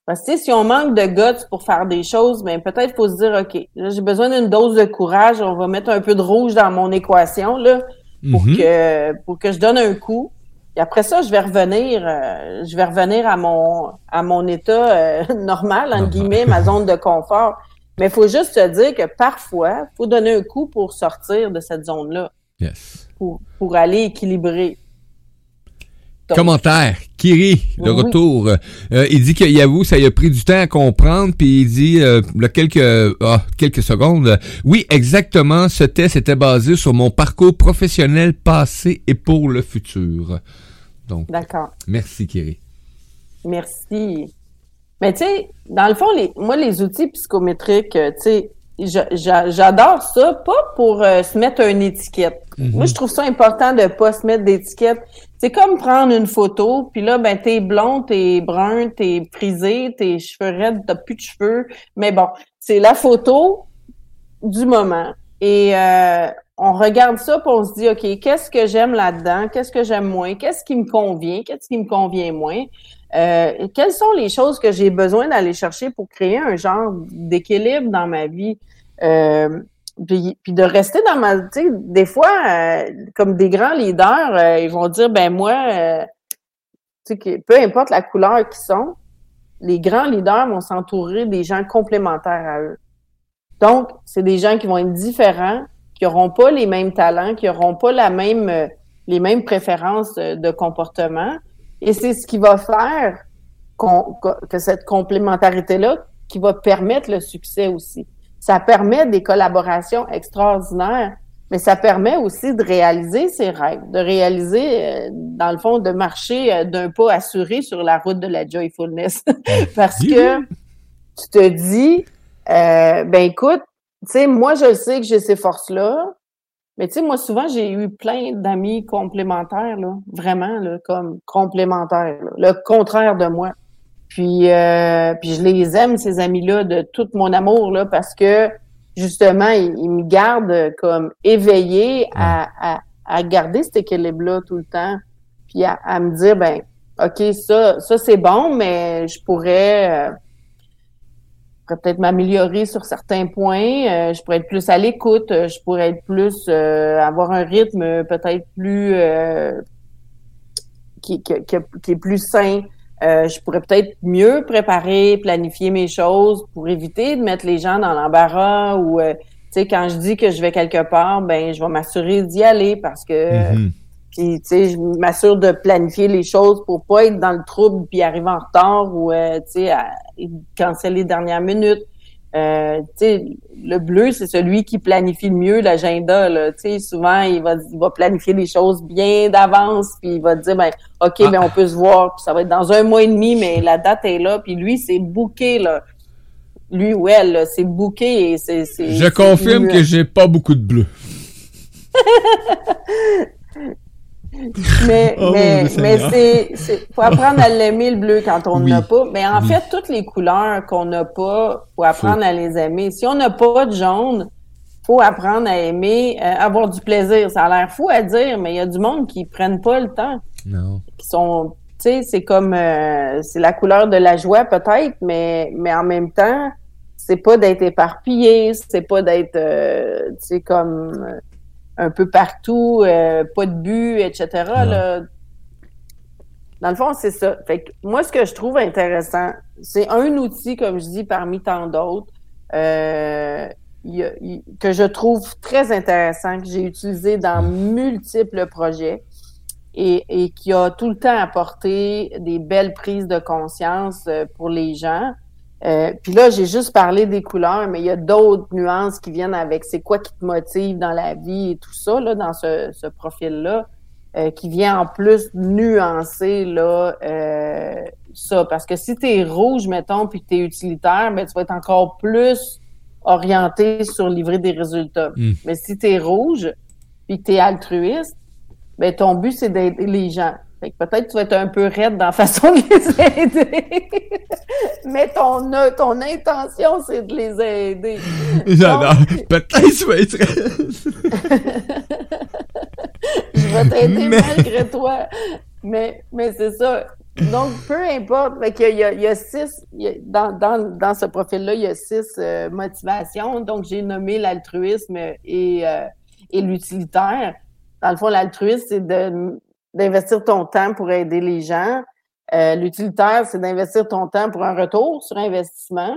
Parce que si on manque de guts pour faire des choses, ben peut-être faut se dire ok, là j'ai besoin d'une dose de courage, on va mettre un peu de rouge dans mon équation là pour Mhm. que pour que je donne un coup. Et après ça, je vais revenir, euh, je vais revenir à mon à mon état euh, *laughs* normal entre guillemets, ma zone de confort. Mais il faut juste se dire que parfois, faut donner un coup pour sortir de cette zone-là, Yes. pour pour aller équilibrer. Donc, Commentaire. Kiri, de Oui. retour. Euh, il dit qu'il avoue, ça lui a pris du temps à comprendre, puis il dit, euh, là, quelques, ah, quelques secondes, oui, exactement, ce test était basé sur mon parcours professionnel passé et pour le futur. Donc, D'accord. merci Kiri. Merci. Mais tu sais, dans le fond, les, moi, les outils psychométriques, euh, tu sais, j'a- j'a- j'adore ça, pas pour euh, se mettre une étiquette. Moi, je trouve ça important de pas se mettre d'étiquette. C'est comme prendre une photo, puis là, ben, t'es blond, t'es brun, t'es frisé, tes cheveux raides, t'as plus de cheveux. Mais bon, c'est la photo du moment. Et euh, on regarde ça, puis on se dit, OK, qu'est-ce que j'aime là-dedans? Qu'est-ce que j'aime moins? Qu'est-ce qui me convient? Qu'est-ce qui me convient moins? Euh, quelles sont les choses que j'ai besoin d'aller chercher pour créer un genre d'équilibre dans ma vie? Euh, puis, de rester dans ma... Tu sais, des fois, euh, comme des grands leaders, euh, ils vont dire, ben moi, euh, tu sais, que peu importe la couleur qu'ils sont, les grands leaders vont s'entourer des gens complémentaires à eux. Donc, c'est des gens qui vont être différents, qui n'auront pas les mêmes talents, qui n'auront pas la même, euh, les mêmes préférences de comportement. Et c'est ce qui va faire que cette complémentarité-là qui va permettre le succès aussi. Ça permet des collaborations extraordinaires, mais ça permet aussi de réaliser ses rêves, de réaliser, euh, dans le fond, de marcher euh, d'un pas assuré sur la route de la joyfulness. *laughs* Parce que tu te dis, euh, ben écoute, tu sais, moi, je sais que j'ai ces forces-là, mais tu sais, moi, souvent, j'ai eu plein d'amis complémentaires, là, vraiment, là, comme complémentaires, là, le contraire de moi. Puis, euh, puis je les aime, ces amis-là, de tout mon amour, là, parce que, justement, ils, ils me gardent comme éveillée à, à, à garder cet équilibre-là tout le temps, puis à, à me dire, ben, OK, ça, ça c'est bon, mais je pourrais... euh, je pourrais peut-être m'améliorer sur certains points. euh, je pourrais être plus à l'écoute. euh, je pourrais être plus euh, avoir un rythme peut-être plus euh, qui, qui- qui est plus sain. Euh, je pourrais peut-être mieux préparer, planifier mes choses pour éviter de mettre les gens dans l'embarras ou euh, tu sais quand je dis que je vais quelque part, ben je vais m'assurer d'y aller parce que Mhm. puis, tu sais, je m'assure de planifier les choses pour pas être dans le trouble puis arriver en retard ou, euh, tu sais, canceller dernière minute. Euh, le bleu, c'est celui qui planifie le mieux l'agenda, souvent, il va, il va planifier les choses bien d'avance puis il va dire, ben, OK, Ah. ben, on peut se voir puis ça va être dans un mois et demi, mais la date est là puis lui, c'est booké, là. Lui ou elle, c'est booké et c'est... Je confirme immuable. que j'ai pas beaucoup de bleu. *laughs* *laughs* Mais, Oh, mais, mais c'est, c'est, faut apprendre à l'aimer le bleu quand on Oui. n'a pas. Mais en Oui. fait, toutes les couleurs qu'on n'a pas, faut apprendre à les aimer. Si on n'a pas de jaune, faut apprendre à aimer, euh, avoir du plaisir. Ça a l'air fou à dire, mais il y a du monde qui prennent pas le temps. Non. Qui sont, tu sais, c'est comme, euh, c'est la couleur de la joie peut-être, mais, mais en même temps, c'est pas d'être éparpillé, c'est pas d'être, euh, tu sais, comme euh, un peu partout, euh, pas de but, etc. Là. Dans le fond, c'est ça. Fait que moi, ce que je trouve intéressant, c'est un outil, comme je dis, parmi tant d'autres, euh, y a- que je trouve très intéressant, que j'ai utilisé dans multiples projets et, et qui a tout le temps apporté des belles prises de conscience euh, pour les gens. Euh, Puis là, j'ai juste parlé des couleurs, mais il y a d'autres nuances qui viennent avec c'est quoi qui te motive dans la vie et tout ça, là, dans ce, ce profil-là, euh, qui vient en plus nuancer là, euh, ça. Parce que si tu es rouge, mettons, puis que tu es utilitaire, ben, tu vas être encore plus orienté sur livrer des résultats. Mm. Mais si tu es rouge, puis que tu es altruiste, ben, ton but, c'est d'aider les gens. Fait que peut-être que tu vas être un peu raide dans la façon *laughs* de les aider. Mais ton, euh, ton intention, c'est de les aider. J'adore. Peut-être tu vas être... *laughs* Je vais t'aider Mais- malgré toi. Mais, mais c'est ça. Donc, peu importe. Fait qu'il y a, il y a six, il y a- dans, dans, dans ce profil-là, il y a six euh, motivations. Donc, j'ai nommé l'altruisme et, euh, et l'utilitaire. Dans le fond, l'altruisme, c'est de- d'investir ton temps pour aider les gens. Euh, l'utilitaire, c'est d'investir ton temps pour un retour sur investissement.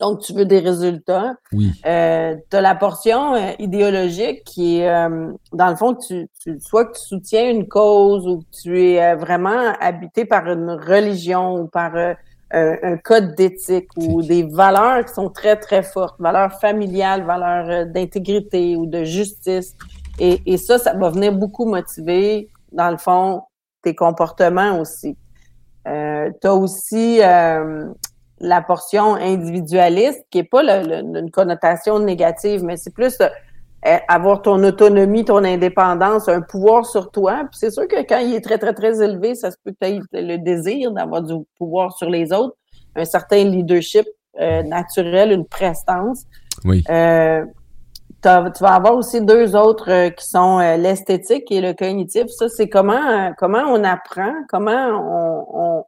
Donc, tu veux des résultats. Oui. Euh, tu as la portion euh, idéologique qui est, euh, dans le fond, tu, tu, soit que tu soutiens une cause ou que tu es euh, vraiment habité par une religion ou par euh, un, code d'éthique ou des valeurs qui sont très, très fortes, valeurs familiales, valeurs d'intégrité ou de justice. Et, et ça, ça va venir beaucoup motiver, dans le fond, tes comportements aussi. Euh, tu as aussi euh, la portion individualiste, qui est pas le- le- une connotation négative, mais c'est plus euh, avoir ton autonomie, ton indépendance, un pouvoir sur toi. Puis c'est sûr que quand il est très, très, très élevé, ça se peut que tu le désir d'avoir du pouvoir sur les autres, un certain leadership euh, naturel, une prestance. Oui. Euh, tu vas avoir aussi deux autres euh, qui sont euh, l'esthétique et le cognitif. Ça, c'est comment euh, comment on apprend, comment on, on-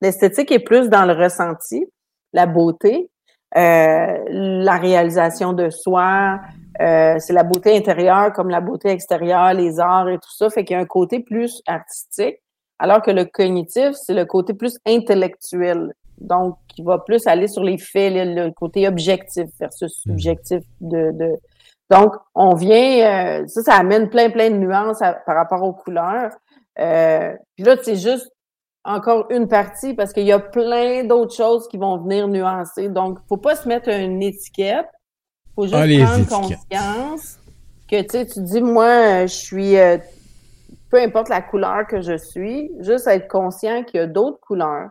l'esthétique est plus dans le ressenti, la beauté, euh, la réalisation de soi, euh, c'est la beauté intérieure comme la beauté extérieure, les arts et tout ça. Fait qu'il y a un côté plus artistique, alors que le cognitif, c'est le côté plus intellectuel. Donc, qui va plus aller sur les faits, le, le côté objectif versus subjectif de, de... Donc, on vient, euh, ça, ça amène plein, plein de nuances à- par rapport aux couleurs. Euh, Puis là, c'est juste encore une partie parce qu'il y a plein d'autres choses qui vont venir nuancer. Donc, faut pas se mettre une étiquette. Faut juste Ah, prendre conscience que, tu sais, tu dis, moi, euh, je suis, euh, peu importe la couleur que je suis, juste être conscient qu'il y a d'autres couleurs,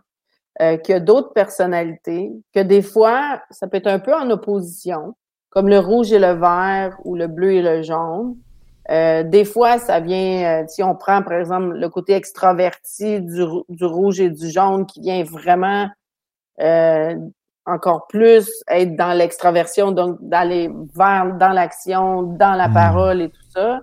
euh, qu'il y a d'autres personnalités, que des fois, ça peut être un peu en opposition, comme le rouge et le vert ou le bleu et le jaune. Euh, des fois, ça vient, euh, si on prend par exemple le côté extraverti du, rou- du rouge et du jaune qui vient vraiment euh, encore plus être dans l'extraversion, donc d'aller vers dans l'action, dans la Mm. parole et tout ça.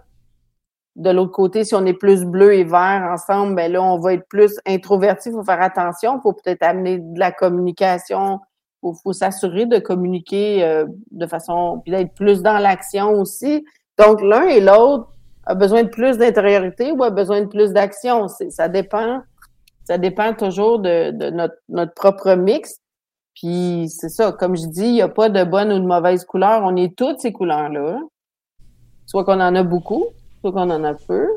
De l'autre côté, si on est plus bleu et vert ensemble, ben là, on va être plus introverti. Il faut faire attention. Il faut peut-être amener de la communication. Il faut, faut s'assurer de communiquer euh, de façon, puis d'être plus dans l'action aussi. Donc, l'un et l'autre a besoin de plus d'intériorité ou a besoin de plus d'action. Ça dépend. Ça dépend toujours de, de notre, notre propre mix. Puis c'est ça, comme je dis, il n'y a pas de bonne ou de mauvaise couleur. On est toutes ces couleurs-là. Soit qu'on en a beaucoup, soit qu'on en a peu.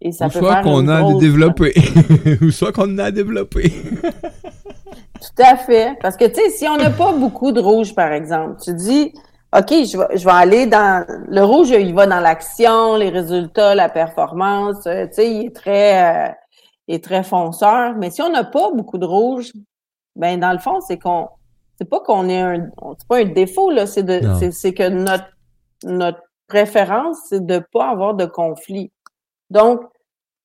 Et ça Ou peut soit qu'on a développer. *laughs* Ou soit qu'on en a développé. *laughs* Tout à fait. Parce que, tu sais, si on n'a pas beaucoup de rouge, par exemple, tu dis, OK, je vais, je vais aller dans... Le rouge, il va dans l'action, les résultats, la performance. euh, tu sais, il est très, euh, il est très fonceur. Mais si on n'a pas beaucoup de rouge, ben dans le fond, c'est qu'on... C'est pas qu'on est un... C'est pas un défaut, là. C'est de, c'est que notre, notre préférence, c'est de pas avoir de conflit. Donc,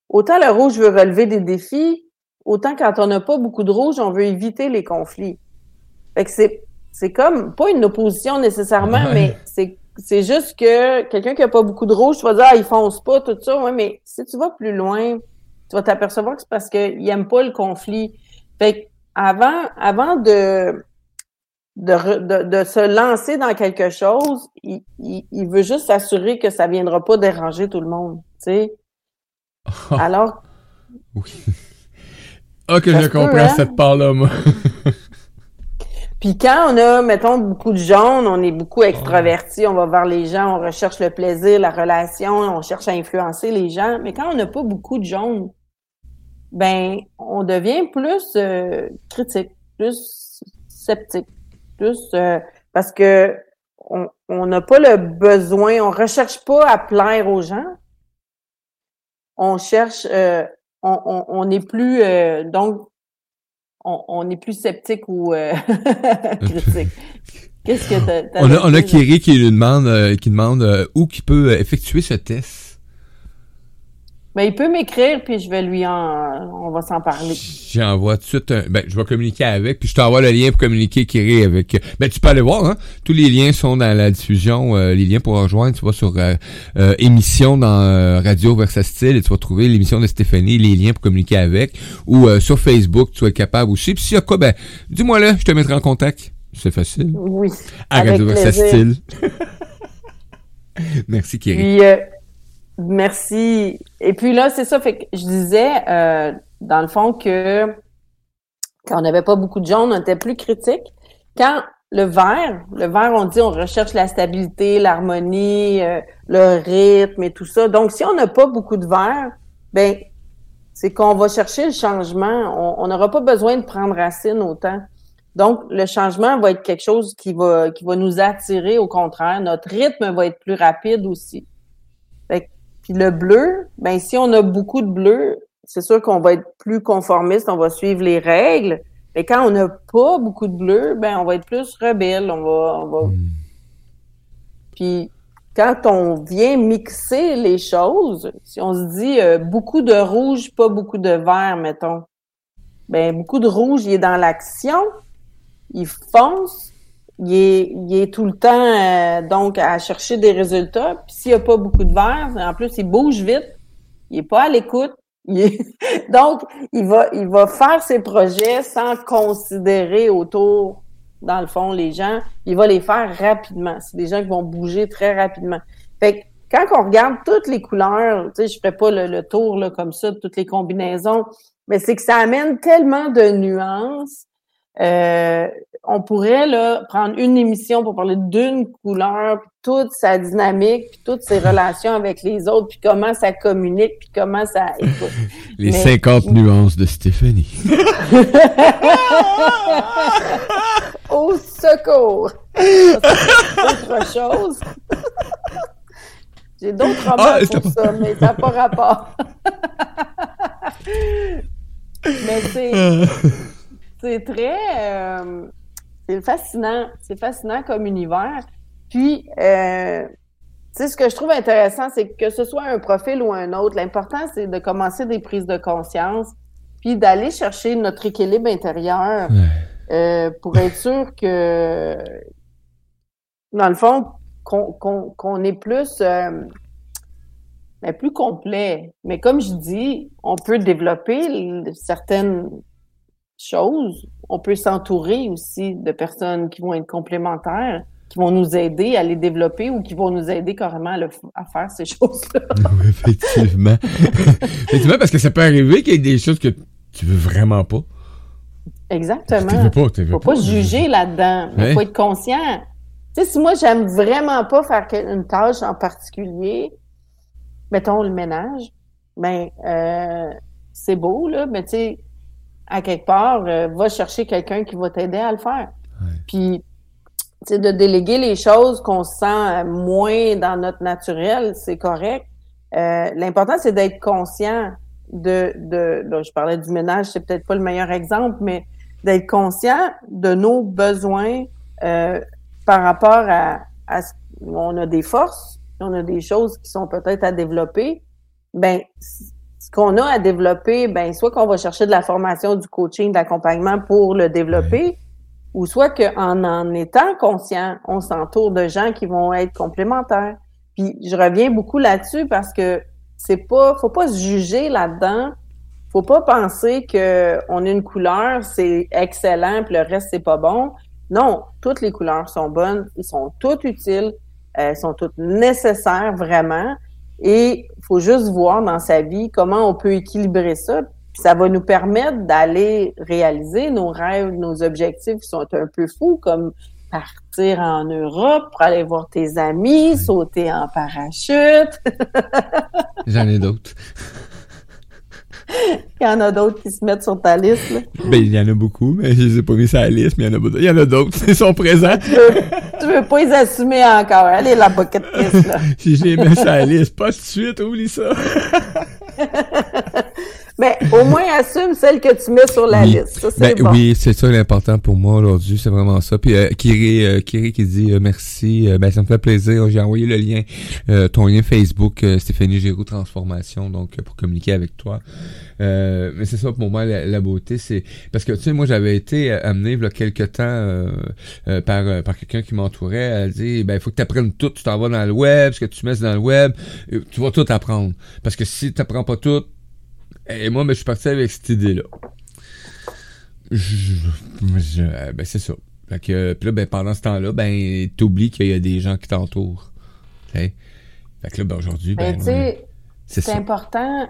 autant le rouge veut relever des défis, autant quand on n'a pas beaucoup de rouge, on veut éviter les conflits. Fait que c'est c'est comme pas une opposition nécessairement, mais c'est c'est juste que quelqu'un qui a pas beaucoup de rouge, tu vas dire ah, il fonce pas tout ça, ouais, mais si tu vas plus loin, tu vas t'apercevoir que c'est parce qu'il aime pas le conflit. Fait que avant avant de de, de, se lancer dans quelque chose, il, il, veut juste s'assurer que ça viendra pas déranger tout le monde, tu sais. *laughs* Alors. Oui. Ok, je comprends hein? cette part-là, moi. *laughs* Puis quand on a, mettons, beaucoup de jaunes, on est beaucoup extraverti, on va voir les gens, on recherche le plaisir, la relation, on cherche à influencer les gens. Mais quand on n'a pas beaucoup de jaunes, ben, on devient plus euh, critique, plus sceptique, plus euh, parce que on n'a pas le besoin, on recherche pas à plaire aux gens. On cherche, euh, on, on, on, est plus donc on, est plus sceptique ou euh, *laughs* critique. Qu'est-ce que t'as, on a, on a Kiri qui demande, euh, qui demande euh, où qui peut effectuer ce test? Ben, il peut m'écrire, puis je vais lui en... On va s'en parler. J'envoie tout de suite un... Ben, je vais communiquer avec, puis je t'envoie le lien pour communiquer, Kiri, avec... Ben, tu peux aller voir, hein. Tous les liens sont dans la diffusion. Euh, les liens pour rejoindre, tu vas sur euh, euh, émission dans Radio Versa Style, et tu vas trouver l'émission de Stéphanie, les liens pour communiquer avec. Ou sur Facebook, tu vas être capable aussi. Puis s'il y a quoi, ben, dis-moi là, je te mettrai en contact. C'est facile. Oui. À Radio Versa Style. *laughs* Merci, Kiri. Puis, Merci. Et puis là, c'est ça. Fait que je disais, euh, dans le fond, que quand on n'avait pas beaucoup de jaune, on était plus critique. Quand le vert, le vert, on dit, on recherche la stabilité, l'harmonie, euh, le rythme et tout ça. Donc, si on n'a pas beaucoup de vert, ben, c'est qu'on va chercher le changement. On n'aura pas besoin de prendre racine autant. Donc, le changement va être quelque chose qui va, qui va nous attirer, au contraire. Notre rythme va être plus rapide aussi. Puis le bleu, ben si on a beaucoup de bleu, c'est sûr qu'on va être plus conformiste, on va suivre les règles. Mais quand on n'a pas beaucoup de bleu, ben on va être plus rebelle, on va, on va... Hmm. Puis quand on vient mixer les choses, si on se dit euh, beaucoup de rouge, pas beaucoup de vert, mettons, ben beaucoup de rouge, il est dans l'action, il fonce, il est, il est tout le temps euh, donc à chercher des résultats. Puis s'il n'y a pas beaucoup de verre, en plus, il bouge vite, il est pas à l'écoute. *laughs* donc, il va, il va faire ses projets sans considérer autour, dans le fond, les gens. Il va les faire rapidement. C'est des gens qui vont bouger très rapidement. Fait que quand on regarde toutes les couleurs, tu sais, je ferai pas le, tour là, comme ça toutes les combinaisons, mais c'est que ça amène tellement de nuances euh, on pourrait là, prendre une émission pour parler d'une couleur, puis toute sa dynamique, puis toutes ses relations avec les autres, puis comment ça communique, puis comment ça *laughs* écoute. les 50 nuances de Stéphanie. *laughs* Au secours! autre chose. J'ai d'autres romans ah, pour ça, mais ça n'a pas rapport. *laughs* mais c'est c'est très euh, c'est fascinant. C'est fascinant comme univers. Puis euh, tu sais, ce que je trouve intéressant, c'est que ce soit un profil ou un autre, l'important, c'est de commencer des prises de conscience, puis d'aller chercher notre équilibre intérieur euh, pour être sûr que, dans le fond, qu'on est plus, euh, ben, plus complet. Mais comme je dis, on peut développer certaines chose, on peut s'entourer aussi de personnes qui vont être complémentaires, qui vont nous aider à les développer ou qui vont nous aider carrément à, faire ces *laughs* choses-là. *laughs* oui, effectivement. *laughs* effectivement, parce que ça peut arriver qu'il y ait des choses que tu veux vraiment pas. Exactement. Tu veux pas, tu veux faut pas, juger là-dedans. Il faut être conscient. Tu sais, si moi, j'aime vraiment pas faire une tâche en particulier, mettons le ménage, ben, euh, c'est beau, là, mais tu sais, à quelque part, euh, va chercher quelqu'un qui va t'aider à le faire. Puis, tu de déléguer les choses qu'on sent euh, moins dans notre naturel, c'est correct. Euh, l'important, c'est d'être conscient de, de, je parlais du ménage, c'est peut-être pas le meilleur exemple, mais d'être conscient de nos besoins par rapport à, à ce on a des forces, on a des choses qui sont peut-être à développer. Ben, ce qu'on a à développer, ben soit qu'on va chercher de la formation, du coaching, de l'accompagnement pour le développer, ou soit qu'en en étant conscient, on s'entoure de gens qui vont être complémentaires. Puis je reviens beaucoup là-dessus parce que c'est pas, faut pas se juger là-dedans. Faut pas penser que on a une couleur, c'est excellent, puis le reste c'est pas bon. Non, toutes les couleurs sont bonnes, ils sont toutes utiles, elles sont toutes nécessaires vraiment. Et il faut juste voir dans sa vie comment on peut équilibrer ça. ça va nous permettre d'aller réaliser nos rêves, nos objectifs qui sont un peu fous, comme partir en Europe pour aller voir tes amis, sauter en parachute. *laughs* J'en ai d'autres. *laughs* il y en a d'autres qui se mettent sur ta liste. Là. Ben, il y en a beaucoup, mais je les ai pas mis sur la liste, mais il y en a, il y en a d'autres. *laughs* Ils sont présents. Tu veux, tu veux pas les assumer encore. Allez, la bucket list, là. *laughs* si je les mets sur la liste, pas tout de suite, oublie ça. Mais au *laughs* moins assume celle que tu mets sur la Oui. liste. Ça, c'est Ben bon. oui, c'est ça l'important pour moi aujourd'hui, c'est vraiment ça. Puis euh, Kiri, euh, Kiri qui dit euh, merci, euh, ben ça me fait plaisir. J'ai envoyé le lien, euh, ton lien Facebook, euh, Stéphanie Giroux Transformation, donc euh, pour communiquer avec toi. Euh, mais c'est ça pour moi la, la beauté, c'est parce que tu sais moi j'avais été amené il y a quelques temps euh, euh, par euh, par quelqu'un qui m'entourait, elle dit ben il faut que tu apprennes tout, tu t'en vas dans le web, ce que tu mets dans le web, tu vas tout apprendre. Parce que si tu apprends pas tout, et moi ben, je suis parti avec cette idée là. Je, je- ben c'est ça. Fait que puis là ben pendant ce temps-là, ben t'oublies qu'il y a des gens qui t'entourent. Fait que là ben aujourd'hui ben c'est important,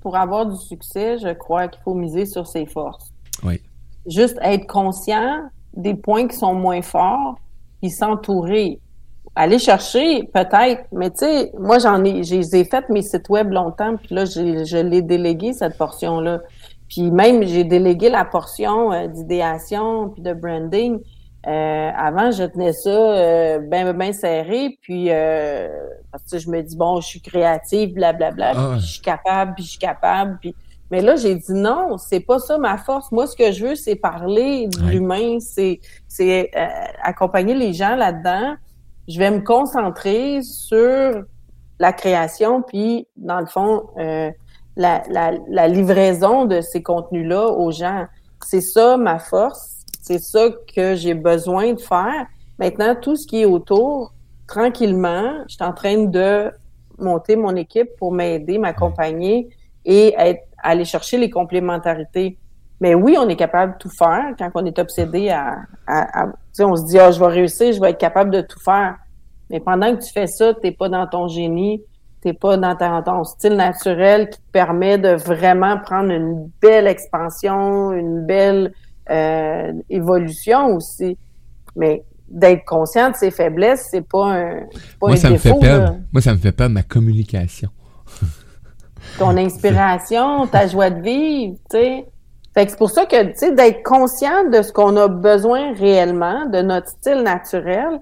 pour avoir du succès, je crois qu'il faut miser sur ses forces. Oui. Juste être conscient des points qui sont moins forts, puis s'entourer. Aller chercher, peut-être, mais tu sais, moi, j'en ai, j'ai fait mes sites web longtemps, puis là, j'ai- je l'ai délégué, cette portion-là. Puis même, j'ai délégué la portion euh, d'idéation, puis de branding. Euh, avant, je tenais ça euh, bien, bien serré, puis euh, parce que je me dis, bon, je suis créative, blablabla, Ah ouais. puis je suis capable, puis je suis capable, puis... Mais là, j'ai dit non, c'est pas ça ma force. Moi, ce que je veux, c'est parler de l'humain, c'est c'est euh, accompagner les gens là-dedans. Je vais me concentrer sur la création, puis dans le fond, euh, la, la, la livraison de ces contenus-là aux gens. C'est ça ma force, c'est ça que j'ai besoin de faire. Maintenant, tout ce qui est autour, tranquillement, je suis en train de monter mon équipe pour m'aider, m'accompagner et être, aller chercher les complémentarités. Mais oui, on est capable de tout faire quand on est obsédé à, à, à- tu sais, on se dit, ah, je vais réussir, je vais être capable de tout faire. Mais pendant que tu fais ça, t'es pas dans ton génie, t'es pas dans ta- ton style naturel qui te permet de vraiment prendre une belle expansion, une belle euh, évolution aussi. Mais d'être conscient de ses faiblesses, c'est pas un, pas Moi un ça me fait perdre. là. Moi ça me fait perdre ma communication. ton inspiration, ta joie de vivre, tu sais. Fait que c'est pour ça que, tu sais, d'être conscient de ce qu'on a besoin réellement, de notre style naturel,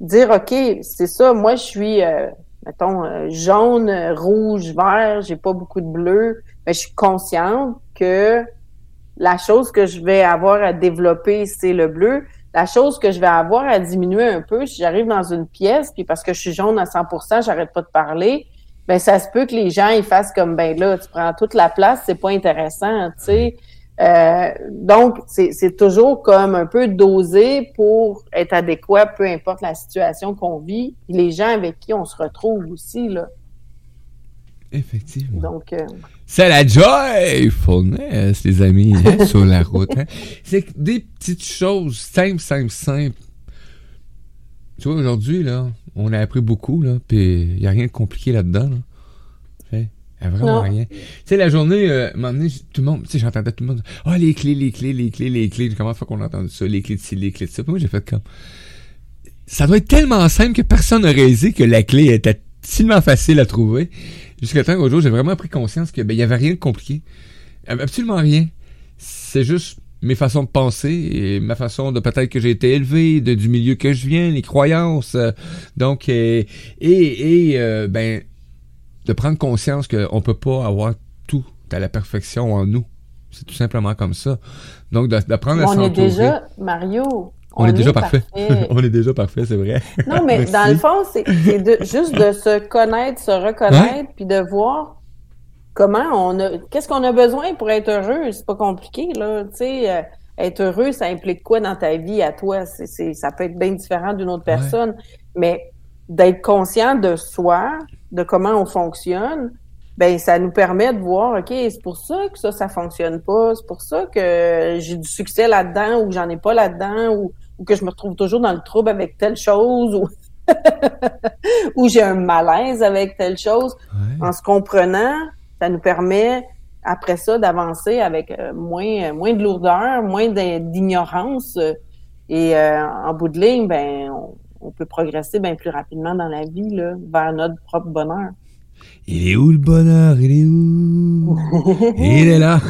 dire, OK, c'est ça, moi, je suis, euh, mettons, euh, jaune, rouge, vert, j'ai pas beaucoup de bleu, mais je suis consciente que la chose que je vais avoir à développer, c'est le bleu. La chose que je vais avoir à diminuer un peu, si j'arrive dans une pièce, puis parce que je suis jaune à 100%, j'arrête pas de parler, ben ça se peut que les gens ils fassent comme ben là, tu prends toute la place, c'est pas intéressant, tu sais. Euh, donc c'est toujours comme un peu dosé pour être adéquat, peu importe la situation qu'on vit, les gens avec qui on se retrouve aussi là. Effectivement. Donc euh, C'est la joyfulness, les amis, hein, *laughs* sur la route. hein. C'est des petites choses simples, simples, simples. Tu vois, aujourd'hui, là, on a appris beaucoup, là, puis il n'y a rien de compliqué là-dedans, là. Tu sais, y a vraiment Non. rien. Tu sais, la journée, euh, à un moment donné, tout le monde, tu sais, j'entendais tout le monde, ah, les clés, les clés, les clés, les clés. Comment fait qu'on a entendu ça, les clés de ci, les clés de ça. Puis moi, j'ai fait comme, ça doit être tellement simple que personne n'a réalisé que la clé était tellement facile à trouver. Jusqu'à temps qu'au jour, j'ai vraiment pris conscience que ben, il y avait rien de compliqué. Ab- Absolument rien. C'est juste mes façons de penser et ma façon de peut-être que j'ai été élevé, de, du milieu que je viens, les croyances. euh, donc, euh, et, et euh, ben, de prendre conscience qu'on peut pas avoir tout à la perfection en nous. C'est tout simplement comme ça. Donc, de- d'apprendre à on est déjà Mario. On, est déjà parfait. *laughs* on est déjà parfait, c'est vrai. Non, mais dans le fond, c'est de, juste de se connaître, se reconnaître, puis de voir comment on a, qu'est-ce qu'on a besoin pour être heureux. C'est pas compliqué, là. Tu sais, euh, être heureux, ça implique quoi dans ta vie à toi? C'est, ça peut être bien différent d'une autre personne, mais d'être conscient de soi, de comment on fonctionne, ben ça nous permet de voir, OK, c'est pour ça que ça, ça fonctionne pas, c'est pour ça que j'ai du succès là-dedans ou que j'en ai pas là-dedans ou, que je me retrouve toujours dans le trouble avec telle chose ou, *laughs* ou j'ai un malaise avec telle chose. En se comprenant, ça nous permet après ça d'avancer avec euh, moins moins de lourdeur, moins d'ignorance et euh, en bout de ligne, ben on, on peut progresser bien plus rapidement dans la vie là, vers notre propre bonheur. Il est où le bonheur? Il est où? *laughs* Il est là.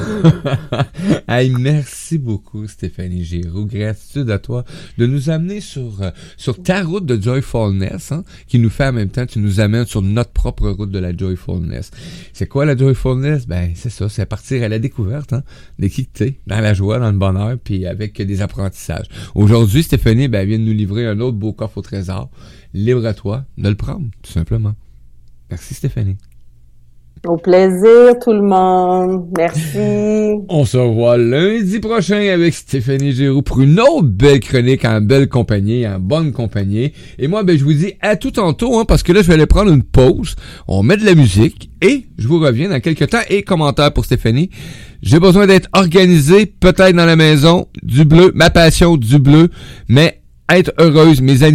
*laughs* hey, merci beaucoup, Stéphanie Giroux. Gratitude à toi de nous amener sur, euh, sur ta route de joyfulness, hein, qui nous fait en même temps, tu nous amènes sur notre propre route de la joyfulness. C'est quoi la joyfulness? Ben, c'est ça, c'est partir à la découverte, hein, d'équité, dans la joie, dans le bonheur, puis avec des apprentissages. Aujourd'hui, Stéphanie, ben, vient de nous livrer un autre beau coffre au trésor. Libre à toi de le prendre, tout simplement. Merci Stéphanie. Au plaisir tout le monde. Merci. *laughs* On se revoit lundi prochain avec Stéphanie Giroux pour une autre belle chronique en belle compagnie, en bonne compagnie. Et moi, ben, je vous dis à tout tantôt, hein, parce que là, je vais aller prendre une pause. On met de la musique et je vous reviens dans quelques temps. Et commentaire pour Stéphanie. J'ai besoin d'être organisé, peut-être dans la maison, du bleu, ma passion du bleu, mais être heureuse, mes amis